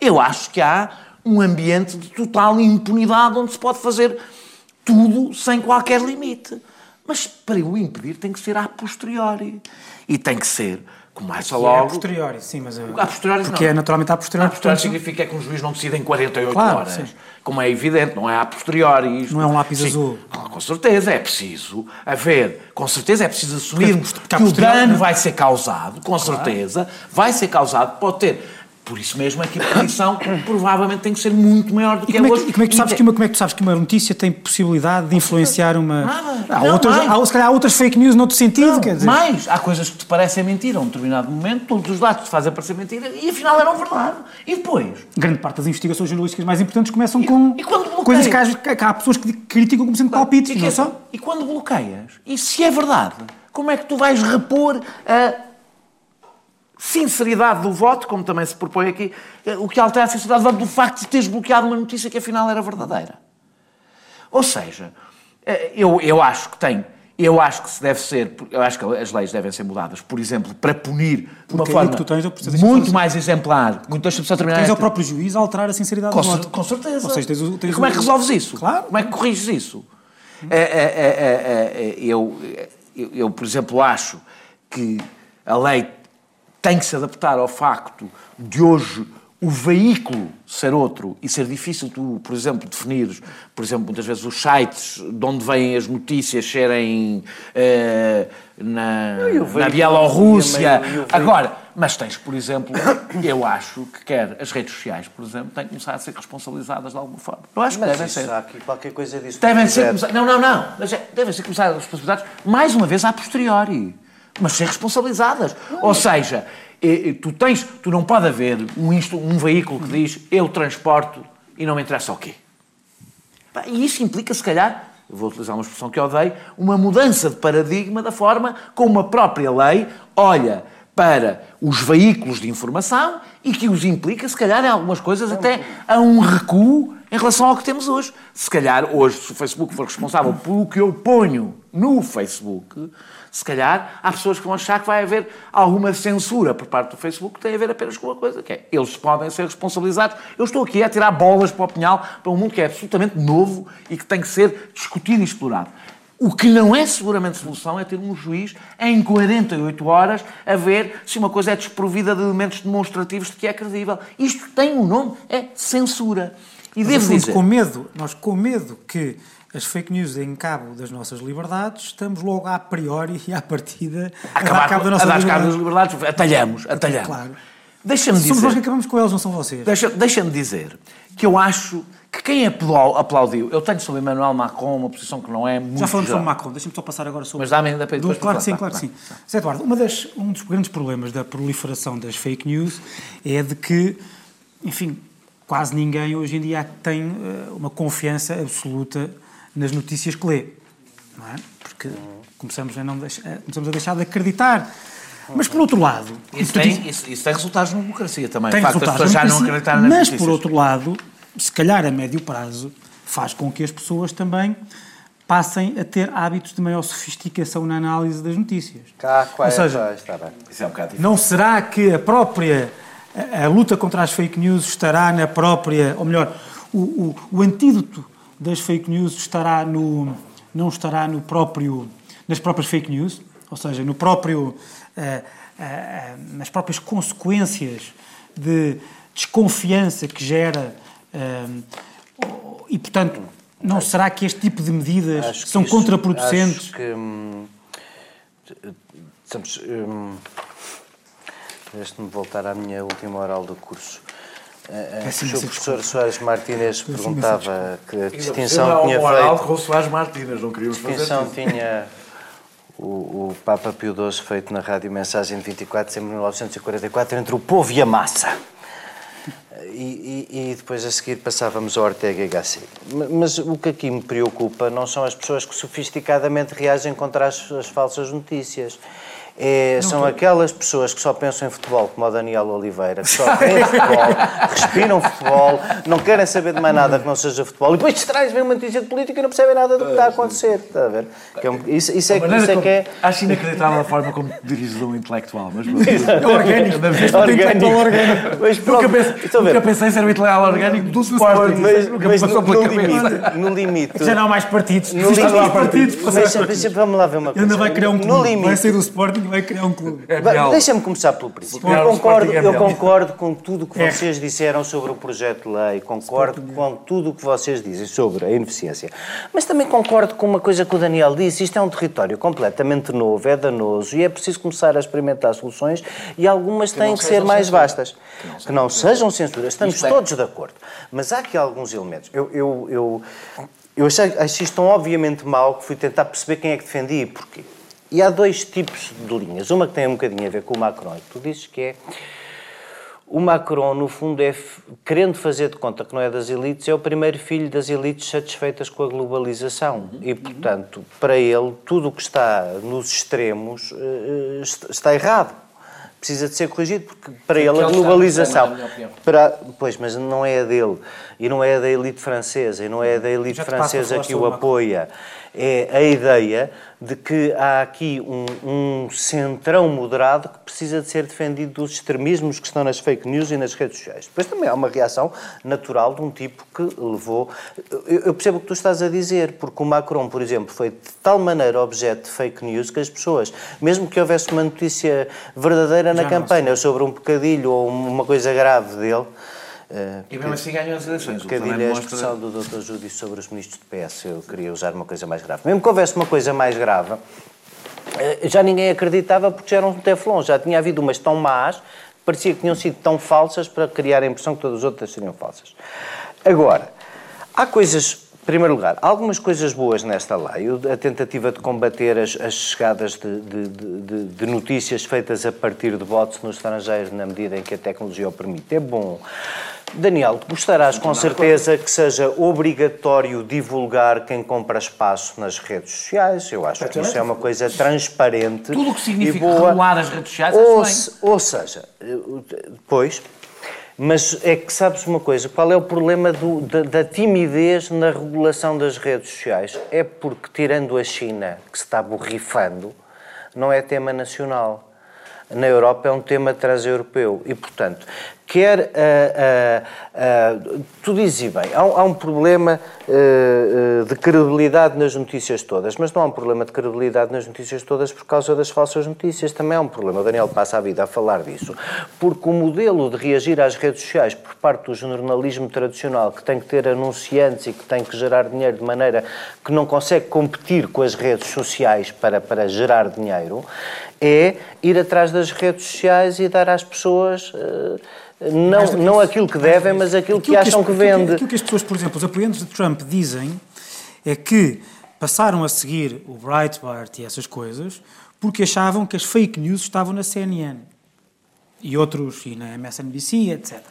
Eu acho que há um ambiente de total impunidade onde se pode fazer tudo sem qualquer limite. Mas para o impedir tem que ser a posteriori. E tem que ser, começa Que é a logo. posteriori, sim, mas... eu- A posteriori Porque não. é naturalmente a posteriori. A posteriori portanto, significa que um juiz não decide em 48 Claro, horas. sim. Como é evidente, não é a posteriori. Isto. Não é um lápis Sim. azul. Com certeza, é preciso haver. Com certeza é preciso assumirmos Porque a que o dano vai ser causado. Com certeza, vai ser causado. Pode ter. Por isso mesmo é que a punição *coughs* provavelmente tem que ser muito maior do E que como, é é hoje. e como é que tu sabes E que uma, como é que tu sabes que uma notícia tem possibilidade de influenciar uma... Nada. Há Não, outras, mais. há, se calhar há outras fake news noutro sentido, Não, quer dizer... mais, há coisas que te parecem mentira a um determinado momento, todos os dados te fazem parecer mentira e afinal eram verdade. E depois? Grande parte das investigações jornalísticas mais importantes começam com e quando bloqueias? coisas que há, que há pessoas que criticam como sendo palpites, E, não é só? e quando bloqueias? E se é verdade, como é que tu vais repor a sinceridade do voto, como também se propõe aqui, eh, o que altera a sinceridade do voto do facto de teres bloqueado uma notícia que afinal era verdadeira? Ou seja, eh, eu, eu acho que tem. Eu acho que se deve ser, eu acho que as leis devem ser mudadas, por exemplo, para punir de uma Porque aí forma tens, muito mais exemplar. Muito, deixa-me só terminar Tens ao próprio juiz a alterar a sinceridade com, do voto. com certeza. Seja, tens, o- tens como é que resolves isso? Claro. Como é que corriges isso? É, é, é, é, é, eu, eu, eu, por exemplo, acho que a lei tem que se adaptar ao facto de hoje o veículo ser outro e ser difícil tu, por exemplo, definires, por exemplo, muitas vezes os sites de onde vêm as notícias serem eh, na, na Bielorrússia. Agora, Mas tens, por exemplo, *coughs* eu acho que quer as redes sociais, por exemplo, têm que começar a ser responsabilizadas de alguma forma. Eu acho que Mas devem isso, ser. aqui qualquer coisa disso. Devem que ser. Não, não, não. Mas é- devem ser começadas as responsabilidades, mais uma vez, a posteriori. Mas ser responsabilizadas. Ou seja, tu, tens, tu não pode haver um, um veículo que diz eu transporto e não me interessa o quê. E isso implica, se calhar, vou utilizar uma expressão que odeio, uma mudança de paradigma da forma como a própria lei olha para os veículos de informação e que os implica, se calhar, em algumas coisas, até a um recuo em relação ao que temos hoje. Se calhar, hoje, se o Facebook for responsável pelo que eu ponho no Facebook, se calhar há pessoas que vão achar que vai haver alguma censura por parte do Facebook que tem a ver apenas com uma coisa, que é eles podem ser responsabilizados. Eu estou aqui a tirar bolas para o pinhal para um mundo que é absolutamente novo e que tem que ser discutido e explorado. O que não é seguramente solução é ter um juiz em 48 horas a ver se uma coisa é desprovida de elementos demonstrativos de que é credível. Isto tem um nome, é censura. E Mas, devo dizer... com medo, nós com medo que as fake news deem cabo das nossas liberdades, estamos logo a priori e à partida a, acabar dar cabo da a nossa dar liberdade. cabo das liberdades, atalhamos, atalhamos. Claro. Deixa-me Somos nós dizer, que acabamos com eles, não são vocês. deixa- deixa-me dizer que eu acho que quem aplau- aplaudiu, eu tenho sobre Emmanuel Macron uma posição que não é muito Já falamos geral. sobre Macron, deixa-me só passar agora sobre. Mas dá-me ainda para Do- Claro para que sim, falar. claro que Tá, sim. Zé Eduardo, uma das, um dos grandes problemas da proliferação das fake news é de que, enfim, quase ninguém hoje em dia tem eh, uma confiança absoluta nas notícias que lê. Não é? Porque começamos a, não deixar, eh, começamos a deixar de acreditar. Mas, por outro lado... Isso tem, diz- isso, isso tem resultados na democracia também. tem o facto resultados pessoas já não acreditarem nas Mas, notícias. por outro lado, se calhar a médio prazo, faz com que as pessoas também passem a ter hábitos de maior sofisticação na análise das notícias. Cá, Ou é, seja, pá, está bem. Isso é um bocado difícil. Não será que a própria a, a luta contra as fake news estará na própria, ou melhor, o, o, o antídoto das fake news estará no não estará no próprio nas próprias fake news, ou seja, no próprio eh, eh, nas próprias consequências de desconfiança que gera eh, e portanto não será que este tipo de medidas Acho são isso- contraproducentes? Acho que. Hum, estamos, hum, Deixe-me voltar à minha última oral do curso. Peço o professor. Soares Martínez perguntava que distinção cima, tinha feito. com o Soares Martínez, não queríamos fazer distinção tinha o, o Papa Pio XII feito na Rádio Mensagem de 24 de dezembro de 1944 entre o povo e a massa. E, e- e depois a seguir passávamos ao Ortega e Gasset. Ma- Mas o que aqui me preocupa não são as pessoas que sofisticadamente reagem contra as, as falsas notícias. É, são aquelas pessoas que só pensam em futebol, como o Daniel Oliveira, que só têm *laughs* futebol, respiram futebol, não querem saber de mais nada que não seja futebol, e depois distrais, vem uma notícia de política e não percebem nada do que está a acontecer. Está a ver? Que é um- isso, isso é, que- isso é que é. Acho inacreditável a forma como te diriges um intelectual, mas. É orgânico. orgânico. *laughs* Mas pronto, Nunca pensei, estão a ver? nunca pensei em ser um intelectual orgânico do Sporting. Mas, nunca mas passou no, pela no cabeça. limite, no limite. Já não há mais partidos. No Já não há limite, partidos. Deixa- deixa- vamos lá ver uma coisa. ainda vai criar um No clube. Vai sair do Sporting e vai criar um clube. É. Deixa-me começar pelo princípio. Eu concordo, é eu concordo com tudo o que É. vocês disseram sobre o projeto de lei, concordo com tudo o que vocês dizem sobre a ineficiência. Mas também concordo com uma coisa que o Daniel disse: isto é um território completamente novo, é danoso e é preciso começar a experimentar soluções e algumas têm que ser mais vastas. Que não sejam censuras. Estamos Isto é- todos de acordo. Mas há aqui alguns elementos. Eu. eu, eu eu achei, achei isto tão obviamente mau que fui tentar perceber quem é que defendia e porquê. E há dois tipos de linhas. Uma que tem um bocadinho a ver com o Macron, que tu dizes que é. O Macron, no fundo, é querendo fazer de conta que não é das elites, é o primeiro filho das elites satisfeitas com a globalização. E, portanto, para ele, tudo o que está nos extremos eh, est- está errado. Precisa de ser corrigido, porque para ele a ele está no globalização. opinião. Para, pois, mas não é a dele. E não é a da elite francesa. E não é da elite francesa que o apoia. É a ideia de que há aqui um, um centrão moderado que precisa de ser defendido dos extremismos que estão nas fake news e nas redes sociais. Depois também há uma reação natural de um tipo que levou. Eu, percebo o que tu estás a dizer, porque o Macron, por exemplo, foi de tal maneira objeto de fake news que as pessoas, mesmo que houvesse uma notícia verdadeira na Já campanha sobre um pecadilho ou uma coisa grave dele. Eh, E mesmo assim ganham as eleições. que a expressão do Dr. Júdice sobre os ministros de PS. Eu queria usar uma coisa mais grave. Mesmo que houvesse uma coisa mais grave, eh, já ninguém acreditava porque já eram um teflon, já tinha havido umas tão más, parecia que tinham sido tão falsas para criar a impressão que todas as outras seriam falsas. Agora, há coisas em primeiro lugar, algumas coisas boas nesta lei. A tentativa de combater as, as chegadas de, de, de, de, notícias feitas a partir de votos no estrangeiro, na medida em que a tecnologia o permite, é bom. Daniel, gostarás com certeza que seja obrigatório divulgar quem compra espaço nas redes sociais. Eu acho que isso é uma coisa transparente. Tudo o que significa boa. regular as redes sociais ou, é se, ou seja, depois mas é que sabes uma coisa, qual é o problema do, da, da, timidez na regulação das redes sociais? É porque, tirando a China, que se está borrifando, não é tema nacional. Na Europa é um tema transeuropeu e, portanto, quer. Uh, uh, uh, tu dizes bem, há, há um problema de credibilidade nas notícias todas, mas não há um problema de credibilidade nas notícias todas por causa das falsas notícias. Também há um problema. O Daniel passa a vida a falar disso. Porque o modelo de reagir às redes sociais por parte do jornalismo tradicional, que tem que ter anunciantes e que tem que gerar dinheiro de maneira que não consegue competir com as redes sociais para, para gerar dinheiro, é ir atrás das redes sociais e dar às pessoas não, não aquilo que devem, mas aquilo, aquilo que acham que, as, que vende. Aquilo que as pessoas, por exemplo, os apoiantes de Trump dizem é que passaram a seguir o Breitbart e essas coisas porque achavam que as fake news estavam na CNN e outros, e na MSNBC, etc.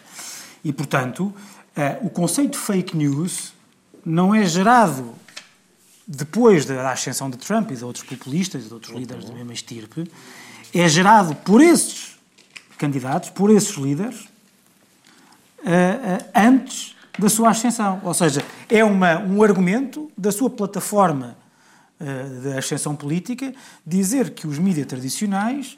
E, portanto, uh, o conceito de fake news não é gerado depois da ascensão de Trump e de outros populistas e de outros líderes da mesma estirpe, é gerado por esses candidatos, por esses líderes, uh, antes da sua ascensão. Ou seja, é uma, um argumento da sua plataforma uh, de ascensão política dizer que os mídias tradicionais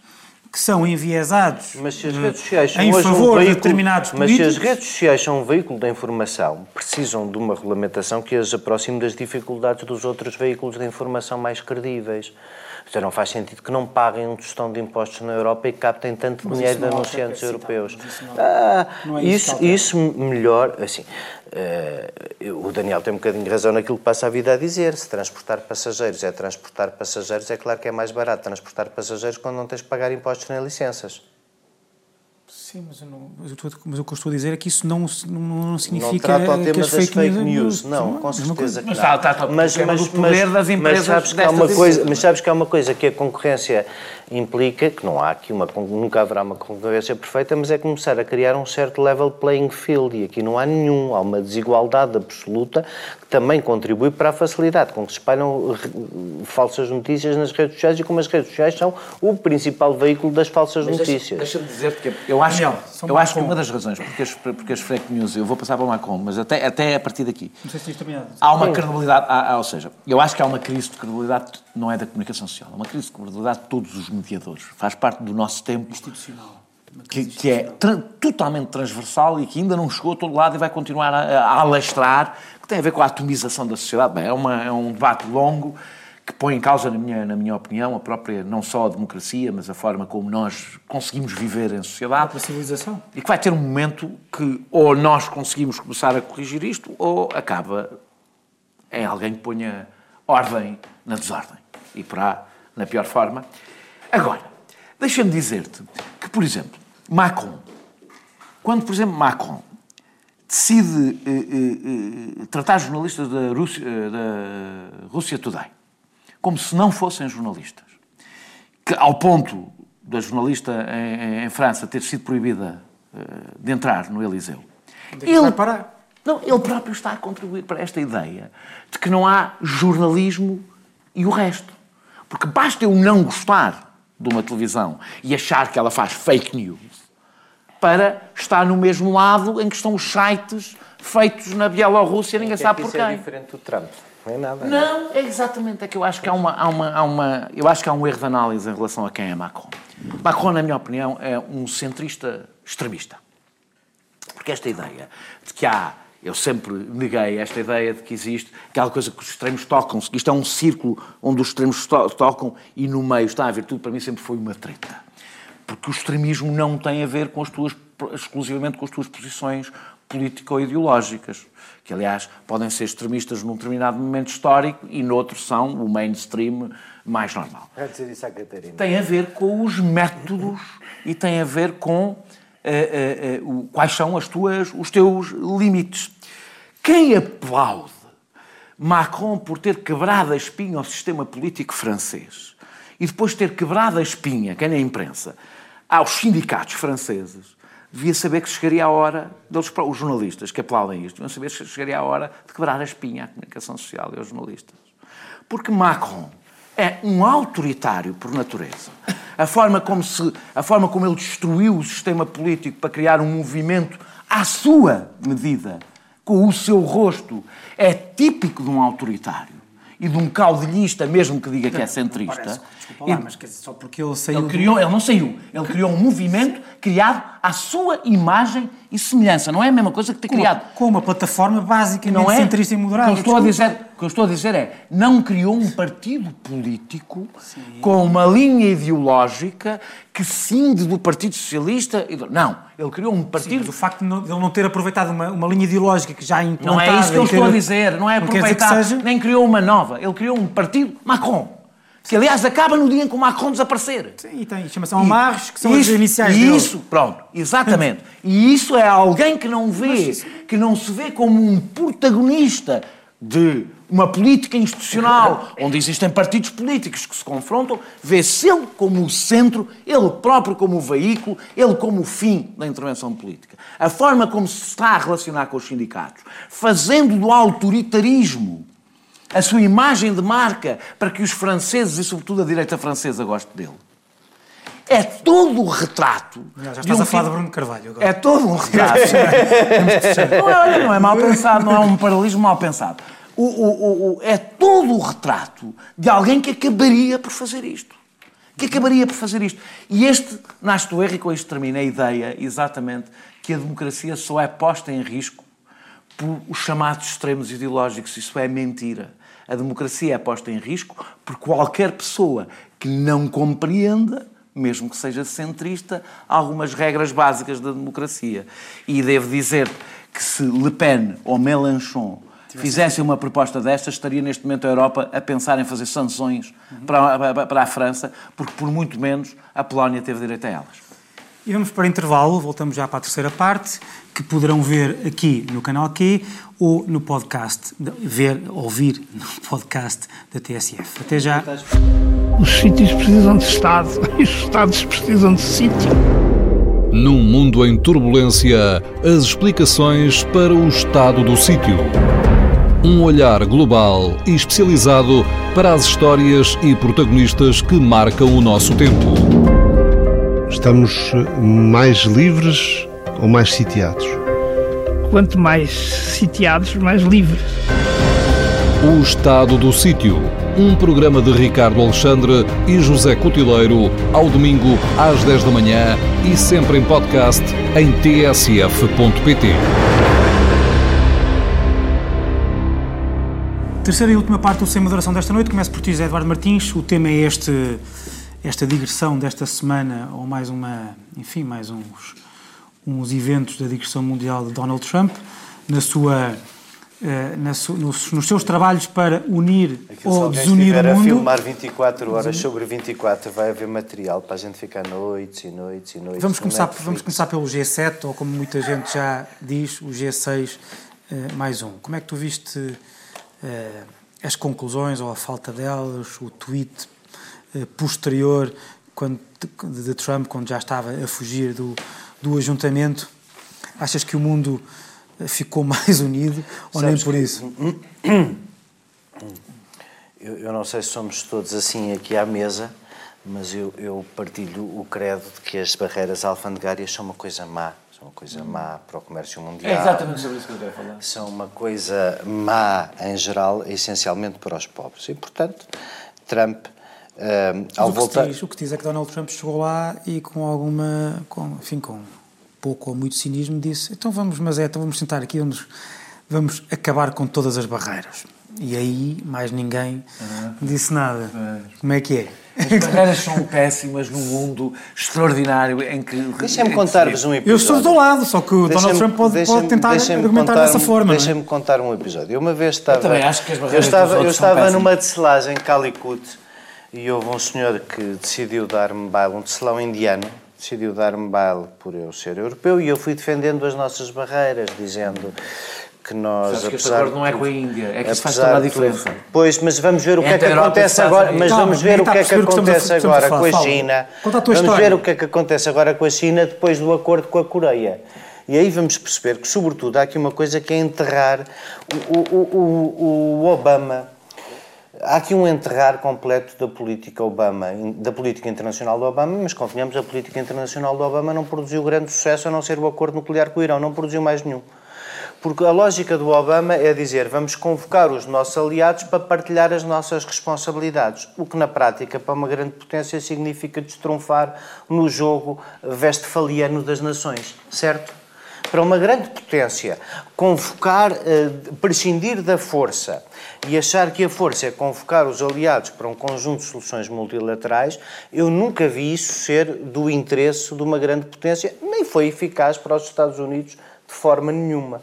que são enviesados mas se as redes sociais são em favor um veículo, de determinados políticos... Mas se as redes sociais são um veículo da informação, precisam de uma regulamentação que as aproxime das dificuldades dos outros veículos de informação mais credíveis. Então não faz sentido que não paguem um tostão de impostos na Europa e captem tanto mas dinheiro de anunciantes europeus. Isso, não, ah, não é isso, isso, melhor, assim, o Daniel tem um bocadinho de razão naquilo que passa a vida a dizer. Se transportar passageiros é transportar passageiros, é claro que é mais barato transportar passageiros quando não tens que pagar impostos nem licenças. Sim, mas, não, mas, estou, mas, o que eu estou a dizer é que isso não, não, não significa não trata o tema que as fake, fake news. news. Não, não, com certeza que não. Mas, está, está, mas, poder das empresas mas sabes, que há uma coisa, mas sabes que há uma coisa que a concorrência implica, que não há aqui uma, nunca haverá uma concorrência perfeita, mas é começar a criar um certo level playing field e aqui não há nenhum, há uma desigualdade absoluta que também contribui para a facilidade com que se espalham falsas notícias nas redes sociais e como as redes sociais são o principal veículo das falsas mas notícias. Deixa-me dizer, porque eu acho acho, eu acho que uma das razões porque as, porque as fake news, eu vou passar para o Macron, mas até, até a partir daqui. Não sei se isto também Há uma credibilidade, há, há, ou seja, eu acho que há uma crise de credibilidade, não é da comunicação social, é uma crise de credibilidade de todos os mediadores. Faz parte do nosso tempo. Institucional. Que, que, é tra totalmente transversal e que ainda não chegou a todo lado e vai continuar a, a alastrar, que tem a ver com a atomização da sociedade. Bem, é, uma, é um debate longo que põe em causa, na minha, na minha opinião, a própria, não só a democracia, mas a forma como nós conseguimos viver em sociedade. A civilização. E que vai ter um momento que ou nós conseguimos começar a corrigir isto, ou acaba em alguém que ponha ordem na desordem. E porá na pior forma. Agora, deixa-me dizer-te que, por exemplo, Macron, quando, por exemplo, Macron decide eh, eh, eh tratar jornalistas da Rússia, eh, da Rússia Today, como se não fossem jornalistas. Que, ao ponto da jornalista em, em França ter sido proibida uh, de entrar no Eliseu. Onde é ele, vai parar? Não, ele próprio está a contribuir para esta ideia de que não há jornalismo e o resto. Porque basta eu não gostar de uma televisão e achar que ela faz fake news para estar no mesmo lado em que estão os sites feitos na Bielorrússia, ninguém sabe por quem. é diferente do Trump. Não é nada. Não, é exatamente. É que eu acho que há uma, há uma, há uma, eu acho que há um erro de análise em relação a quem é Macron. Macron, na minha opinião, é um centrista extremista. Porque esta ideia de que há eu sempre neguei esta ideia de que existe aquela coisa que os extremos tocam-se, que isto é um círculo onde os extremos to tocam e no meio está a virtude, para mim sempre foi uma treta. Porque o extremismo não tem a ver com as tuas, exclusivamente com as tuas posições político-ideológicas que aliás podem ser extremistas num determinado momento histórico e noutro são o mainstream mais normal. Catarina. Tem a ver com os métodos e tem a ver com uh, uh, uh, quais são as tuas, os teus limites. Quem aplaude Macron por ter quebrado a espinha ao sistema político francês e depois ter quebrado a espinha, quem na imprensa, aos sindicatos franceses, devia saber que chegaria a hora, deles, os jornalistas que aplaudem isto, deviam saber que chegaria a hora de quebrar a espinha à comunicação social e aos jornalistas. Porque Macron é um autoritário por natureza. A forma como, se, a forma como ele destruiu o sistema político para criar um movimento à sua medida, com o seu rosto, é típico de um autoritário e de um caudilhista, mesmo que diga que é centrista. Parece, desculpa lá, mas só porque ele saiu. Ele, criou, ele não saiu. Ele criou um movimento criado à sua imagem e semelhança. Não é a mesma coisa que ter com criado. Uma, com uma plataforma basicamente não é? centrista e moderada. O que, eu estou a dizer, o que eu estou a dizer é, não criou um partido político Sim. com uma linha ideológica que cinde do Partido Socialista. Não. Ele criou um partido. Sim, o facto de ele não ter aproveitado uma, uma linha ideológica que já implantada... Não é isso que eu estou a dizer. Não é aproveitar. Seja... Nem criou uma nova. Ele criou um partido Macron. Que, aliás, acaba no dia em que o Macron desaparecer. Sim, e tem, chama-se Amarres, que são isso, as iniciais E dele. isso, pronto, exatamente. e isso é alguém que não vê, Mas, que não se vê como um protagonista de uma política institucional, onde existem partidos políticos que se confrontam, vê-se ele como o centro, ele próprio como o veículo, ele como o fim da intervenção política. A forma como se está a relacionar com os sindicatos, fazendo do autoritarismo a sua imagem de marca para que os franceses e, sobretudo, a direita francesa goste dele. É todo o retrato. Já, já estás um a falar de Bruno Carvalho agora. É todo um *laughs* retrato. não, é, não é mal pensado, não é um paralelismo mal pensado. O, o, o, é todo o retrato de alguém que acabaria por fazer isto. Que acabaria por fazer isto. E este, nasce do erro, e com isto termina a ideia, exatamente, que a democracia só é posta em risco por os chamados extremos ideológicos. Isso é mentira. A democracia é posta em risco por qualquer pessoa que não compreenda, mesmo que seja centrista, algumas regras básicas da democracia. E devo dizer que se Le Pen ou Mélenchon fizessem uma proposta destas, estaria neste momento a Europa a pensar em fazer sanções uhum. para, para a França, porque por muito menos a Polónia teve direito a elas. E vamos para intervalo, voltamos já para a terceira parte, que poderão ver aqui no canal Q ou no podcast, ver, ouvir no *laughs* podcast da TSF. Até já. Os sítios precisam de Estado *laughs* e os Estados precisam de sítio. Num mundo em turbulência, as explicações para o estado do sítio. Um olhar global e especializado para as histórias e protagonistas que marcam o nosso tempo. Estamos mais livres ou mais sitiados? Quanto mais sitiados, mais livres. O Estado do Sítio. Um programa de Ricardo Alexandre e José Cotileiro, ao domingo às 10 da manhã e sempre em podcast em tsf.pt. Terceira e última parte do Sem Moderação desta noite. Começo por ti, José Eduardo Martins. O tema é este, esta digressão desta semana, ou mais uma, enfim, mais uns, uns eventos da digressão mundial de Donald Trump, na sua na, nos, nos, seus trabalhos para unir Aquilo, ou desunir o mundo. Se a filmar 24 horas sobre 24, vai haver material para a gente ficar noites e noites e noites. Vamos começar, vamos começar pelo G7, ou como muita gente já diz, o G6 uh, mais um. Como é que tu viste as conclusões ou a falta delas, o tweet uh, posterior quando, de, Trump, quando já estava a fugir do, do ajuntamento? Achas que o mundo ficou *laughs* mais unido ou Sabes nem por isso? *coughs* Eu, eu, não sei se somos todos assim aqui à mesa, mas eu, eu, partilho o credo de que as barreiras alfandegárias são uma coisa má. São uma coisa má para o comércio mundial. É exatamente sobre isso que eu quero falar. São uma coisa má, em geral, essencialmente para os pobres. E, portanto, Trump, uh, ao o voltar... Diz, o que diz é que Donald Trump chegou lá e com alguma... Com, enfim, com pouco ou muito cinismo, disse: então vamos, mas é, então vamos sentar aqui, vamos, vamos acabar com todas as barreiras. E aí mais ninguém uhum. disse nada. Uhum. Como é que é? As barreiras são péssimas num mundo extraordinário em que. Deixem-me contar-vos um episódio. Eu estou do lado, só que o Donald Trump pode, pode tentar argumentar dessa forma. É? Deixem-me contar um episódio. Eu uma vez estava. Eu também acho que as barreiras Eu estava, eu estava numa tecelagem em Calicut e houve um senhor que decidiu dar-me baile, um tecelão indiano, decidiu dar-me baile por eu ser europeu e eu fui defendendo as nossas barreiras, dizendo que nós. Sabes que este acordo não é com a Índia, é que isso faz toda a diferença. Pois, mas vamos ver o que é que acontece agora. Mas vamos ver o que é que acontece agora com a China. Vamos ver o que é que acontece agora com a China depois do acordo com a Coreia. E aí vamos perceber que, sobretudo, há aqui uma coisa que é enterrar o, o, o, o Obama. Há aqui um enterrar completo da política Obama, da política internacional do Obama, mas convenhamos, a política internacional do Obama não produziu grande sucesso a não ser o acordo nuclear com o Irão, não produziu mais nenhum. Porque a lógica do Obama é dizer vamos convocar os nossos aliados para partilhar as nossas responsabilidades, o que na prática para uma grande potência significa destrunfar no jogo vestfaliano das nações, certo? Para uma grande potência convocar, eh, prescindir da força e achar que a força é convocar os aliados para um conjunto de soluções multilaterais, eu nunca vi isso ser do interesse de uma grande potência, nem foi eficaz para os Estados Unidos de forma nenhuma.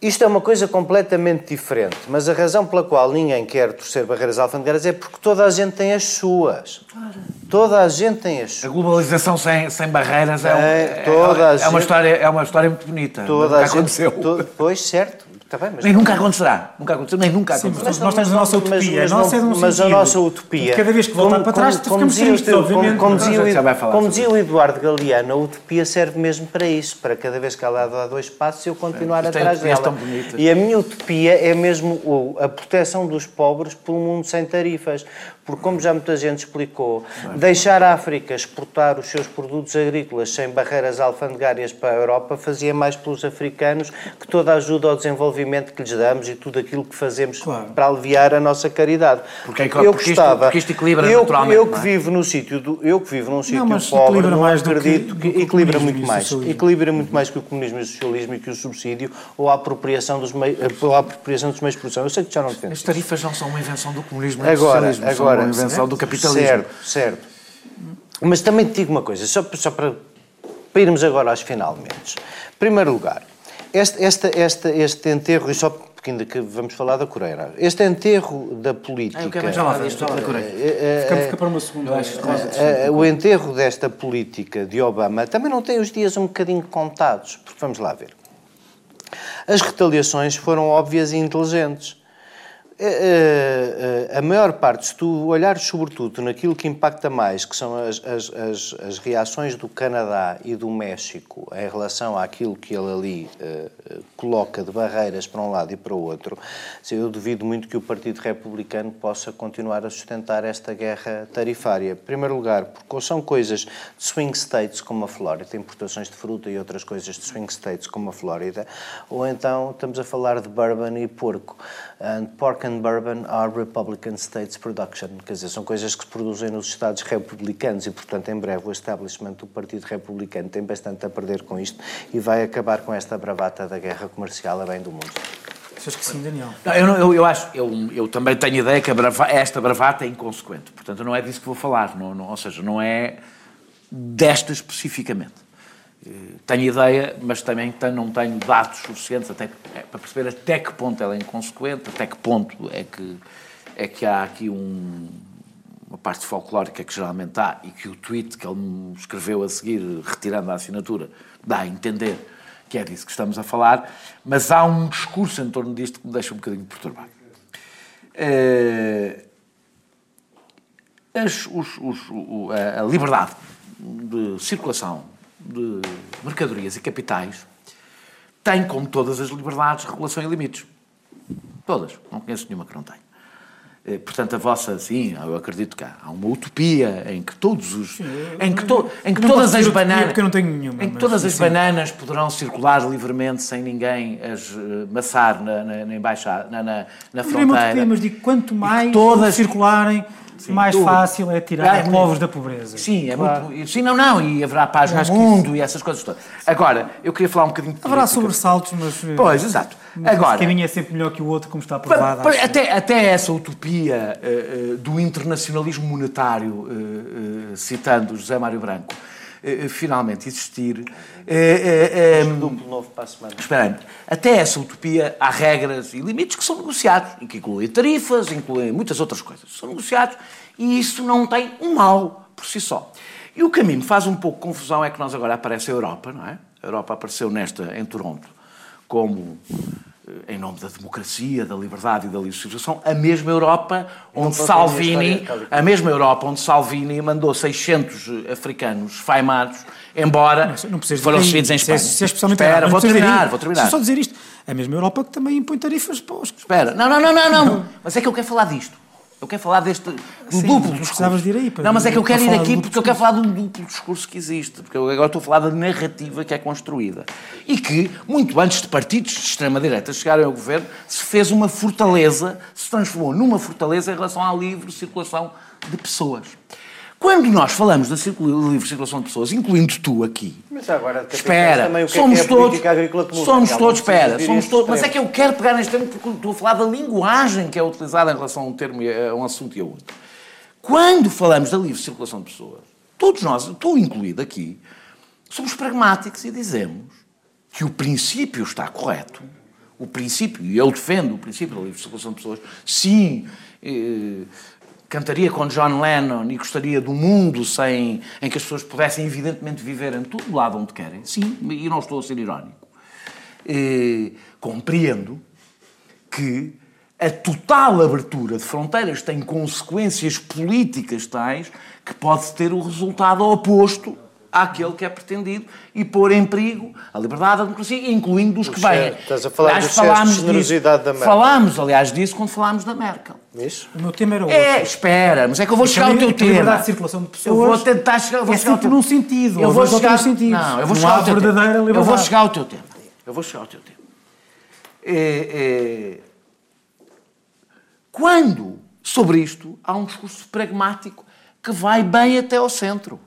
Isto é uma coisa completamente diferente, mas a razão pela qual ninguém quer torcer barreiras alfandegárias é porque toda a gente tem as suas. Claro. Toda a gente tem as suas. A globalização sem, sem barreiras é, é, toda é, é, uma história, é uma história muito bonita. Toda a gente, aconteceu. To, pois, certo. Tá bem, mas nem nunca acontecerá. Nunca aconteceu, nem nunca Sim, aconteceu. Nós, temos a nossa utopia. Mas, mas, não, mas a nossa utopia. Cada vez que voltar para trás, como, ficamos tristes, obviamente. Como, dizia, como dizia o Eduardo Galeano, a utopia serve mesmo para isso, para cada vez que ela dá dois passos eu continuar Sim, atrás dela. E a minha utopia é mesmo a proteção dos pobres pelo mundo sem tarifas porque, como já muita gente explicou, deixar a África exportar os seus produtos agrícolas sem barreiras alfandegárias para a Europa fazia mais pelos africanos que toda a ajuda ao desenvolvimento que lhes damos e tudo aquilo que fazemos claro. para aliviar a nossa caridade. Porque, é eu porque gostava, isto, porque isto equilibra eu, naturalmente. Eu que, é? vivo no sítio do, eu que vivo num sítio não, pobre, não mais acredito que, que equilibra muito mais. Equilibra muito mais que o comunismo e o socialismo e que o subsídio ou a apropriação dos meios, a apropriação dos meios de produção. Eu sei que já não defendes. As tarifas não são uma invenção do comunismo e do agora, socialismo. Agora, uma invenção do capitalismo. Certo, certo. Mas também te digo uma coisa, só, só para, para irmos agora aos finalmente. Em primeiro lugar, este, este, este, este enterro, e só porque ainda que vamos falar da Coreia, é? este enterro da política. Ah, okay, já lá disto, da Coreia. É, fica, fica para uma segunda. É, o enterro desta política de Obama também não tem os dias um bocadinho contados, porque vamos lá ver. As retaliações foram óbvias e inteligentes. É, é, é, a maior parte, se tu olhares sobretudo naquilo que impacta mais, que são as, as, as, reações do Canadá e do México em relação àquilo que ele ali coloca de barreiras para um lado e para o outro, eu duvido muito que o Partido Republicano possa continuar a sustentar esta guerra tarifária. Em primeiro lugar, porque são coisas de swing states como a Flórida, importações de fruta e outras coisas de swing states como a Flórida, ou então estamos a falar de bourbon e porco. And pork and bourbon are Republican states production. Quer dizer, são coisas que se produzem nos Estados republicanos e, portanto, em breve o establishment do Partido Republicano tem bastante a perder com isto e vai acabar com esta bravata da guerra comercial a bem do mundo. Achas que sim, Daniel? Não, eu, eu, eu, acho, eu, eu também tenho a ideia que brava, esta bravata é inconsequente. Portanto, não é disso que vou falar. Não, não, ou seja, não é desta especificamente. Tenho ideia, mas também não tenho dados suficientes até, é, para perceber até que ponto ela é inconsequente, até que ponto é que, é que há aqui um, uma parte folclórica que geralmente há e que o tweet que ele escreveu a seguir, retirando a assinatura, dá a entender que é disso que estamos a falar, mas há um discurso em torno disto que me deixa um bocadinho perturbado. É, as, os, os, a liberdade de circulação de mercadorias e capitais tem, como todas as liberdades, regulação e limites. Todas. Não conheço nenhuma que não tenha. Eh, portanto, a vossa, sim, eu acredito que há uma utopia em que todos os. em que, to, em que todas as bananas. Porque eu não tenho nenhuma. Em que todas as sim. bananas poderão circular livremente sem ninguém as eh, maçar na, na, na embaixada, na, na, na fronteira. Não é uma utopia, mas digo, quanto mais todas circularem Sim, mais tudo. fácil é tirar é, povos da pobreza. Sim, é claro. muito, sim, não, não, e haverá paz no mundo e essas coisas todas. Agora, eu queria falar um bocadinho de Haverá sobressaltos, mas... Eh, pois, exato. Agora, o caminho é sempre melhor que o outro, como está provado. Para, até, até essa utopia uh, uh, do internacionalismo monetário, uh, citando José Mário Branco, uh, finalmente existir. Uh, um, duplo novo para a semana. Espera até essa utopia há regras e limites que são negociados, e que incluem tarifas, incluem muitas outras coisas. São negociados e isso não tem um mal por si só. E o que a mim me faz um pouco confusão é que nós agora aparece a Europa, não é? A Europa apareceu nesta, em Toronto, como eh, em nome da democracia, da liberdade e da livre circulação, a mesma Europa onde Salvini, a mesma Europa onde Salvini mandou 600 africanos faimados embora não, não foram recebidos em Espanha. Se, se é especialmente Espera, vou terminar, vou terminar. só dizer isto. A mesma Europa que também impõe tarifas para os... Espera, não, não, não, não, não. Mas é que eu quero falar disto. Eu quero falar deste do Sim, duplo discurso. De ir aí, não, mas é que eu quero ir aqui porque eu quero falar de um duplo discurso que existe. Porque eu agora estou a falar da narrativa que é construída. E que, muito antes de partidos de extrema-direita chegarem ao governo, se fez uma fortaleza, se transformou numa fortaleza em relação à livre circulação de pessoas. Quando nós falamos da livre circulação de pessoas, incluindo tu aqui, mas agora espera, também, o que somos é é todos, comum, somos todos, espera, somos todos, mas é que eu quero pegar neste termo porque estou a falar da linguagem que é utilizada em relação a um termo, a um assunto e a outro. Quando falamos da livre circulação de pessoas, todos nós, tu incluído aqui, somos pragmáticos e dizemos que o princípio está correto. O princípio, e eu defendo o princípio da livre circulação de pessoas, sim. Eh, cantaria com John Lennon e gostaria um mundo sem, em que as pessoas pudessem, evidentemente, viver em todo lado onde querem. Sim, e não estou a ser irónico. E, compreendo que a total abertura de fronteiras tem consequências políticas tais que pode ter o resultado oposto àquele que é pretendido e pôr em perigo a liberdade, a democracia, incluindo os que vêm. Estás a falar aliás, do falámos de generosidade disso, da Merkel. Falámos, aliás, disso quando falámos da Merkel. Isso? O meu tema era outro. É, espera, mas é que eu vou chegar ao teu tema. liberdade de circulação de pessoas. Eu vou tentar chegar, vou é chegar ao teu... num sentido, eu vou chegar ao sentido. Não, eu vou não chegar há ao teu verdadeira tema. liberdade. Eu vou chegar ao teu tema. Eu vou chegar ao teu tema. É, é... Quando, sobre isto, há um discurso pragmático que vai bem até ao centro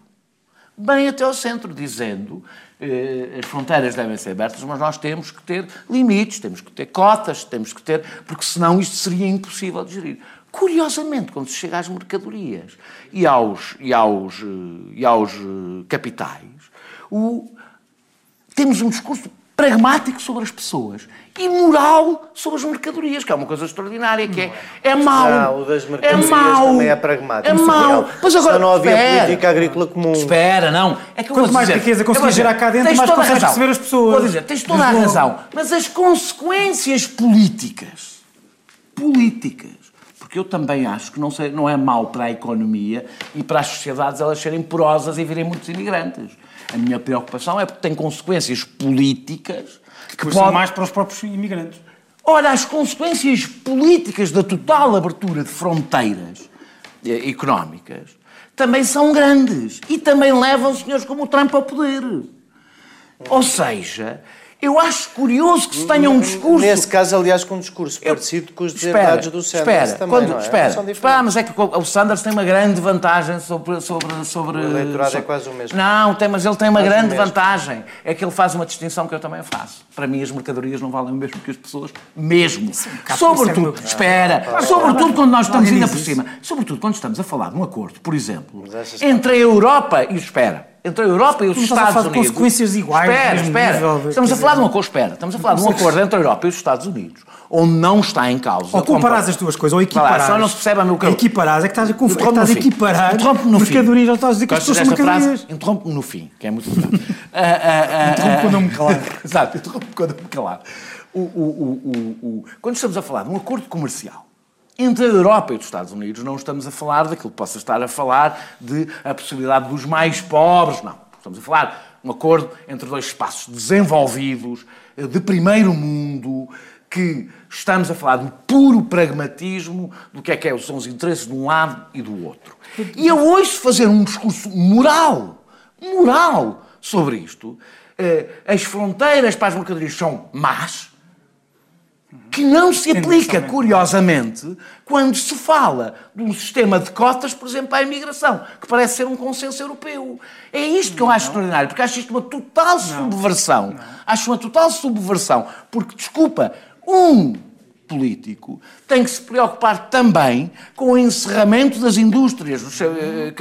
bem até ao centro, dizendo eh, as fronteiras devem ser abertas, mas nós temos que ter limites, temos que ter cotas, temos que ter, porque senão isto seria impossível de gerir. Curiosamente, quando se chega às mercadorias e aos, e aos, eh, e aos eh, capitais, o, temos um discurso pragmático sobre as pessoas e moral sobre as mercadorias, que é uma coisa extraordinária, que é, é mau. Ah, o das é mercadorias mau. também é pragmático. É mau. Mas agora, Só não havia espera, política agrícola comum. Espera, não. É que Quanto mais dizer, riqueza conseguir gerar cá dentro, mais consegues receber as pessoas. Vou dizer, tens toda a razão. Mas as consequências políticas, políticas, porque eu também acho que não, sei, não é mau para a economia e para as sociedades elas serem porosas e virem muitos imigrantes. A minha preocupação é porque tem consequências políticas que podem... são mais para os próprios imigrantes. Ora, as consequências políticas da total abertura de fronteiras eh, económicas também são grandes e também levam senhores como o Trump ao poder. Ou seja, eu acho curioso que se tenha um discurso. Nesse caso, aliás, com um discurso eu... parecido com os deserdados do Sanders espera, também, quando, não é? Espera, espera, mas é que o Sanders tem uma grande vantagem sobre. sobre, sobre o eleitorado sobre... é quase o mesmo. Não, tem, mas ele tem uma quase grande vantagem. É que ele faz uma distinção que eu também faço. Para mim, as mercadorias não valem o mesmo que as pessoas, mesmo. Um sobretudo, é espera, ah, sobretudo quando nós estamos ainda por cima. Sobretudo quando estamos a falar de um acordo, por exemplo, entre a Europa e. Espera entre a Europa e os Estados a falar Unidos. De consequências iguais. Espera, espera. Estamos a falar de um acordo, espera. Estamos a falar de um acordo entre a Europa e os Estados Unidos, onde não está em causa. Ou comparas as duas coisas, ou equiparas. Só não se percebe a meu campo. Equiparas, é que estás a, conf... é que estás a equiparar Interrompe-me no mercadorias, ou estás a dizer que as pessoas são mercadorias. Interrompe-me no fim, que é muito importante. *laughs* Interrompe quando eu me calar. *laughs* Exato, interrompe quando eu me calar. O, o, o, quando estamos a falar de um acordo comercial, entre a Europa e os Estados Unidos, não estamos a falar daquilo que possa estar a falar de a possibilidade dos mais pobres, não. Estamos a falar de um acordo entre dois espaços desenvolvidos, de primeiro mundo, que estamos a falar do puro pragmatismo do que é que é, são os interesses de um lado e do outro. E eu ouço fazer um discurso moral, moral, sobre isto. Eh, as fronteiras para as mercadorias são más, que não se aplica, curiosamente, quando se fala de um sistema de cotas, por exemplo, à imigração, que parece ser um consenso europeu. É isto que eu acho extraordinário, porque acho isto uma total subversão. Acho uma total subversão, porque, desculpa, um político tem que se preocupar também com o encerramento das indústrias seu, eh,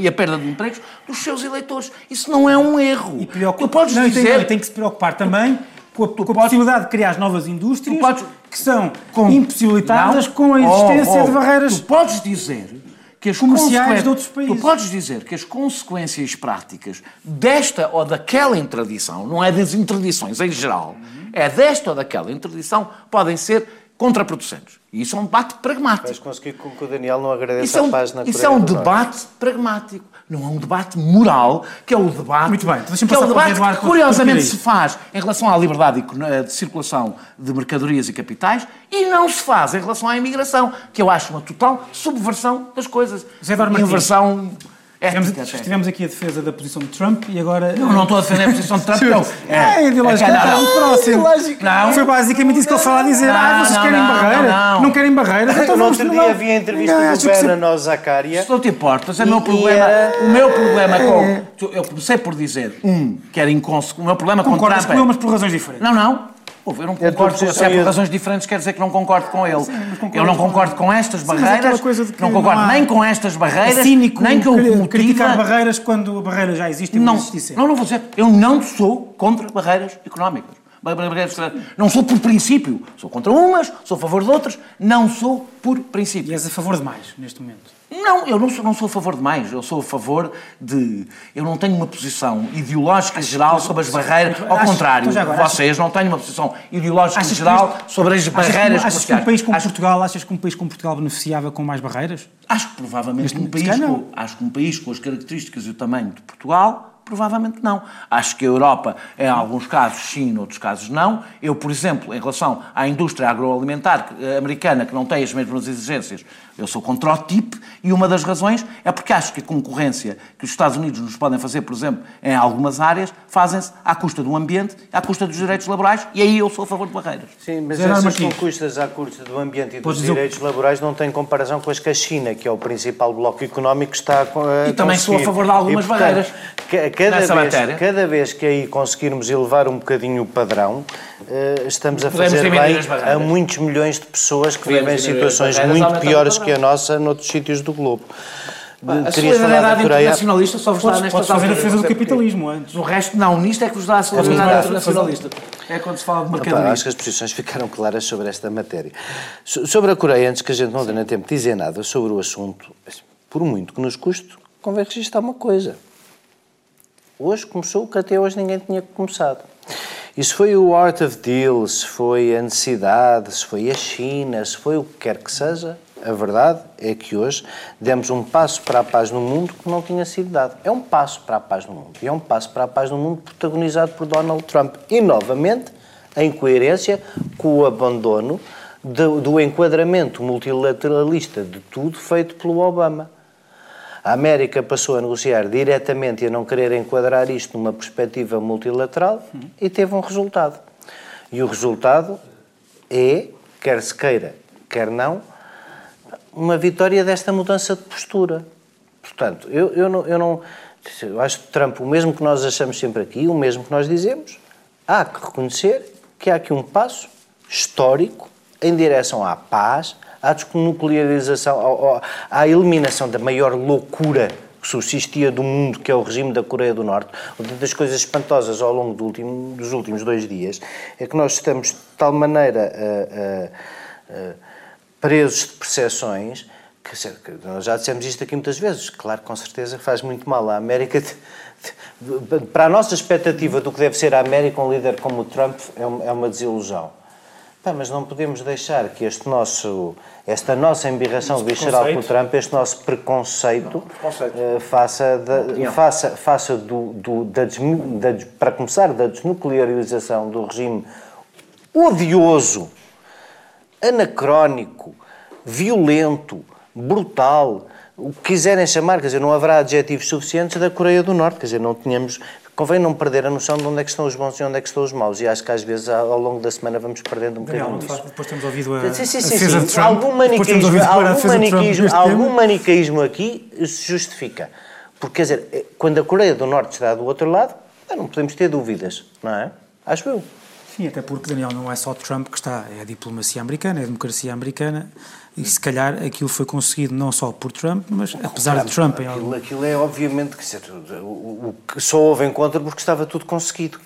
e a perda de empregos dos seus eleitores. Isso não é um erro. E preocupa... tu podes não, dizer... tem, tem que se preocupar também com a, com a possibilidade de criar novas indústrias podes... que são com... impossibilitadas não? com a existência oh, oh. de barreiras... Tu podes dizer que as comerciais de outros países. Tu podes dizer que as consequências práticas desta ou daquela interdição, não é das interdições em geral, é desta ou daquela interdição, podem ser contraproducentes. E isso é um debate pragmático. Mas consegui que o Daniel não agradeça isso é um, a paz na Isso é um debate pragmático. Não é um debate moral, que é o debate. Muito bem, então que é o debate que, curiosamente se faz em relação à liberdade de circulação de mercadorias e capitais e não se faz em relação à imigração, que eu acho uma total subversão das coisas. Zé Inversão Estivemos, estivemos aqui a defesa da posição de Trump e agora. Não, não estou a defender a posição de Trump, não. É, é ideologicamente é, muito próximo. Não. Foi basicamente isso que ele falou a dizer. Não, ah, vocês não, querem não, barreiras? Não, não. querem barreiras? Então no outro dia havia a entrevista do Berna Zacária. Se não te importas, é o meu problema. O meu problema com. Eu comecei por dizer, um, que era inconsequente. O meu problema com Trump. Concordas com ele, mas por razões diferentes. Não, não. Eu não concordo com ele. Se é por razões diferentes, quer dizer que não concordo com ele. Sim, eu não concordo com estas Sim, barreiras. não concordo não nem com estas barreiras, é cínico, nem com o que motiva... criticar barreiras quando a barreira já existe e não, não, não vou dizer. Eu não sou contra barreiras económicas. Não sou por princípio. Sou contra umas, sou a favor de outras. Não sou por princípio. E és a favor de mais, neste momento? Não, eu não sou, não sou a favor de mais. Eu sou a favor de. Eu não tenho uma posição ideológica Acho geral sobre as barreiras. Ao Acho, contrário, agora, vocês não têm uma posição ideológica geral sobre as barreiras que, achas que um país como Acho... Portugal, achas que um país como Portugal beneficiava com mais barreiras? Acho que provavelmente um país, com, acho que um país com as características e o tamanho de Portugal Provavelmente não. Acho que a Europa, em alguns casos, sim, em outros casos, não. Eu, por exemplo, em relação à indústria agroalimentar eh, americana, que não tem as mesmas exigências eu sou contra o TIP e uma das razões é porque acho que a concorrência que os Estados Unidos nos podem fazer, por exemplo, em algumas áreas, fazem-se à custa do ambiente, à custa dos direitos laborais e aí eu sou a favor de barreiras. Sim, mas Zé essas conquistas à custa do ambiente e dos Podes direitos dizer... laborais não têm comparação com as que a China, que é o principal bloco económico, está a E também sou a favor de algumas e, portanto, barreiras cada nessa vez, matéria. Cada vez que aí conseguirmos elevar um bocadinho o padrão, eh, estamos a fazer bem a muitos milhões de pessoas que Podemos vivem em situações muito piores que a nossa noutros sítios do globo. A solidariedade internacionalista só vos dá nestas Podes fazer a defesa do capitalismo antes. No resto, não. Nisto é que vos dá a solidariedade internacionalista. É quando se fala de mercadoria. Acho que as posições ficaram claras sobre esta matéria. Sobre a Coreia, antes que a gente não tenha tempo de dizer nada sobre o assunto, por muito que nos custe, convém registrar uma coisa. Hoje começou o que até hoje ninguém tinha começado. Isso foi o Art of Deal, se foi a necessidade, se foi a China, se foi o que quer que seja, a verdade é que hoje demos um passo para a paz no mundo que não tinha sido dado. É um passo para a paz no mundo. E é um passo para a paz no mundo protagonizado por Donald Trump. E, novamente, em coerência com o abandono do, do enquadramento multilateralista de tudo feito pelo Obama. A América passou a negociar diretamente e a não querer enquadrar isto numa perspectiva multilateral e teve um resultado. E o resultado é, quer se queira, quer não, uma vitória desta mudança de postura. Portanto, eu, eu, não, eu não. Eu acho que Trump, o mesmo que nós achamos sempre aqui, o mesmo que nós dizemos, há que reconhecer que há aqui um passo histórico em direção à paz, à desnuclearização, à eliminação da maior loucura que subsistia do mundo, que é o regime da Coreia do Norte. Uma das coisas espantosas ao longo do último, dos últimos dois dias é que nós estamos de tal maneira uh, uh, uh, presos de percepções que, nós já dissemos isto aqui muitas vezes, claro, com certeza faz muito mal à América. Para a nossa expectativa do que deve ser a América, um líder como o Trump é uma desilusão. Pá, mas não podemos deixar que este nosso, esta nossa embirração visceral com o Trump, este nosso preconceito, não, uh, faça, da, faça, faça do, do da, da, para começar, da desnuclearização do regime odioso, anacrónico, violento, brutal, o que quiserem chamar, quer dizer, não haverá adjetivos suficientes da Coreia do Norte, quer dizer, não tínhamos convém não perder a noção de onde é que estão os bons e onde é que estão os maus. E acho que às vezes ao longo da semana vamos perdendo um bocadinho isso. Depois temos ouvido a, sim, sim, sim, sim. Trump, algum maniqueísmo, algum maniqueísmo, algum maniqueísmo aqui se justifica. Porque, quer dizer, quando a Coreia do Norte está do outro lado, não podemos ter dúvidas, não é? Acho eu. Sim, até porque, Daniel, não é só Trump que está, é a diplomacia americana, é a democracia americana, e se calhar aquilo foi conseguido não só por Trump, mas apesar Trump, de Trump... Aquilo, algum... aquilo é obviamente que o, o, que só houve encontro porque estava tudo conseguido.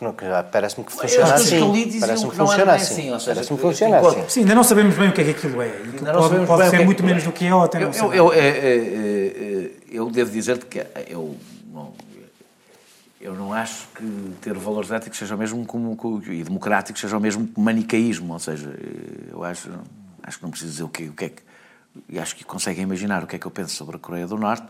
Parece-me que funciona assim. Parece-me que funciona assim. assim Parece-me que funciona assim. Sim, ainda não sabemos bem o que é que aquilo é. Pode, pode ser muito menos do que é ou até não eu, eu, é, é, é, eu devo dizer-te que eu eu não acho que ter valores éticos seja o mesmo como, e democráticos seja o mesmo manicaísmo, ou seja, eu acho, acho que não preciso dizer o que, o que é que, e acho que conseguem imaginar o que é que eu penso sobre a Coreia do Norte,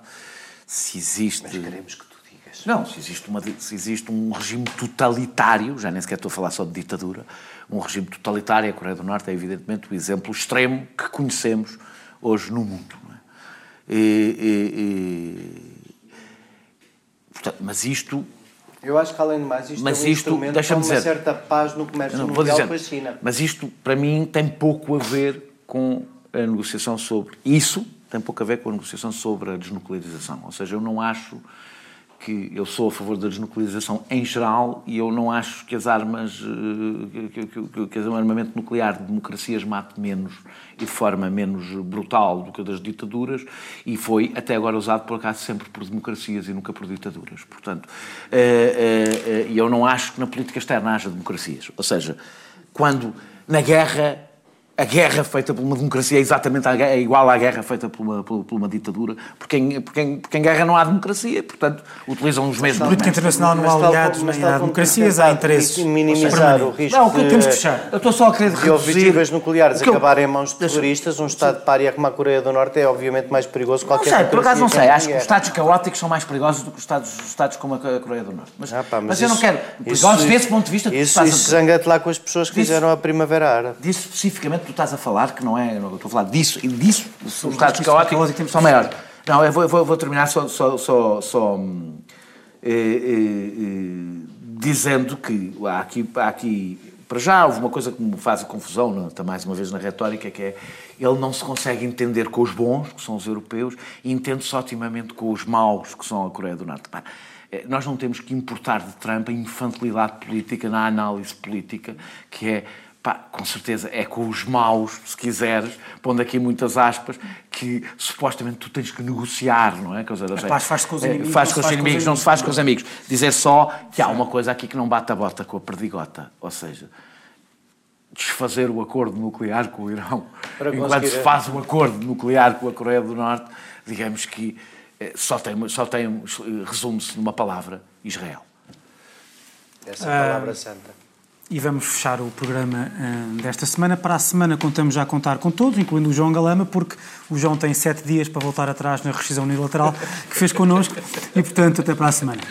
se existe... Mas queremos que tu digas. Não, se existe, uma, se existe um regime totalitário, já nem sequer estou a falar só de ditadura, um regime totalitário, a Coreia do Norte é evidentemente o exemplo extremo que conhecemos hoje no mundo. É? E, e, e, portanto, mas isto eu acho que, além de mais, isto mas é um isto, instrumento para uma dizer, certa paz no comércio mundial dizer, com a China. Mas isto, para mim, tem pouco a ver com a negociação sobre... Isso tem pouco a ver com a negociação sobre a desnuclearização. Ou seja, eu não acho que eu sou a favor da desnuclearização em geral e eu não acho que as armas, eh, que, que, que, o armamento nuclear de democracias mate menos e de forma menos brutal do que das ditaduras e foi até agora usado por acaso sempre por democracias e nunca por ditaduras. Portanto, eh, eh, e eu não acho que na política externa haja democracias. Ou seja, quando na guerra a guerra feita por uma democracia é exatamente é igual à guerra feita por uma, por, por uma ditadura, porque em, porque, em, porque em guerra não há democracia, portanto, utilizam os mesmos... Política internacional não há aliados, nem há democracias, há interesses. Minimizar o risco não, de, temos que fechar. Eu estou só a querer de objetivas nucleares eu, acabarem em mãos de terroristas, um Estado de pária como a Coreia do Norte é obviamente mais perigoso que qualquer Não sei, por acaso não sei, acho que os Estados caóticos são mais perigosos do que os Estados, os estados como a Coreia do Norte. Mas, ah, pá, mas, mas eu não quero... Perigosos isso, desse ponto de vista... Isso, isso zanga-te lá com as pessoas que fizeram a Primavera Árabe. Disso especificamente tu estás a falar que não é. Eu estou a falar disso e disso, os estados caóticos são maiores. Não, eu vou, eu vou, vou terminar só, só, só, só eh, eh, eh, dizendo que há aqui, há aqui, para já, houve uma coisa que me faz a confusão, está mais uma vez na retórica, que é ele não se consegue entender com os bons, que são os europeus, e entende-se otimamente com os maus, que são a Coreia do Norte. Pá, eh, nós não temos que importar de Trump a infantilidade política na análise política, que é Pá, com certeza é com os maus, se quiseres, pondo aqui muitas aspas, que supostamente tu tens que negociar, não é? Quer dizer, Rapaz, faz com os é, inimigos. Faz com os inimigos, não se faz com os amigos. Dizer só que há uma coisa aqui que não bate a bota com a perdigota, ou seja, desfazer o acordo nuclear com o Irão, Para enquanto conseguir... se faz um acordo nuclear com a Coreia do Norte, digamos que eh, só tem, só tem resume-se numa palavra, Israel. Essa palavra ah, santa. E vamos fechar o programa uh, desta semana. Para a semana contamos já contar com todos, incluindo o João Galama, porque o João tem sete dias para voltar atrás na rescisão unilateral que fez connosco e, portanto, até para a semana.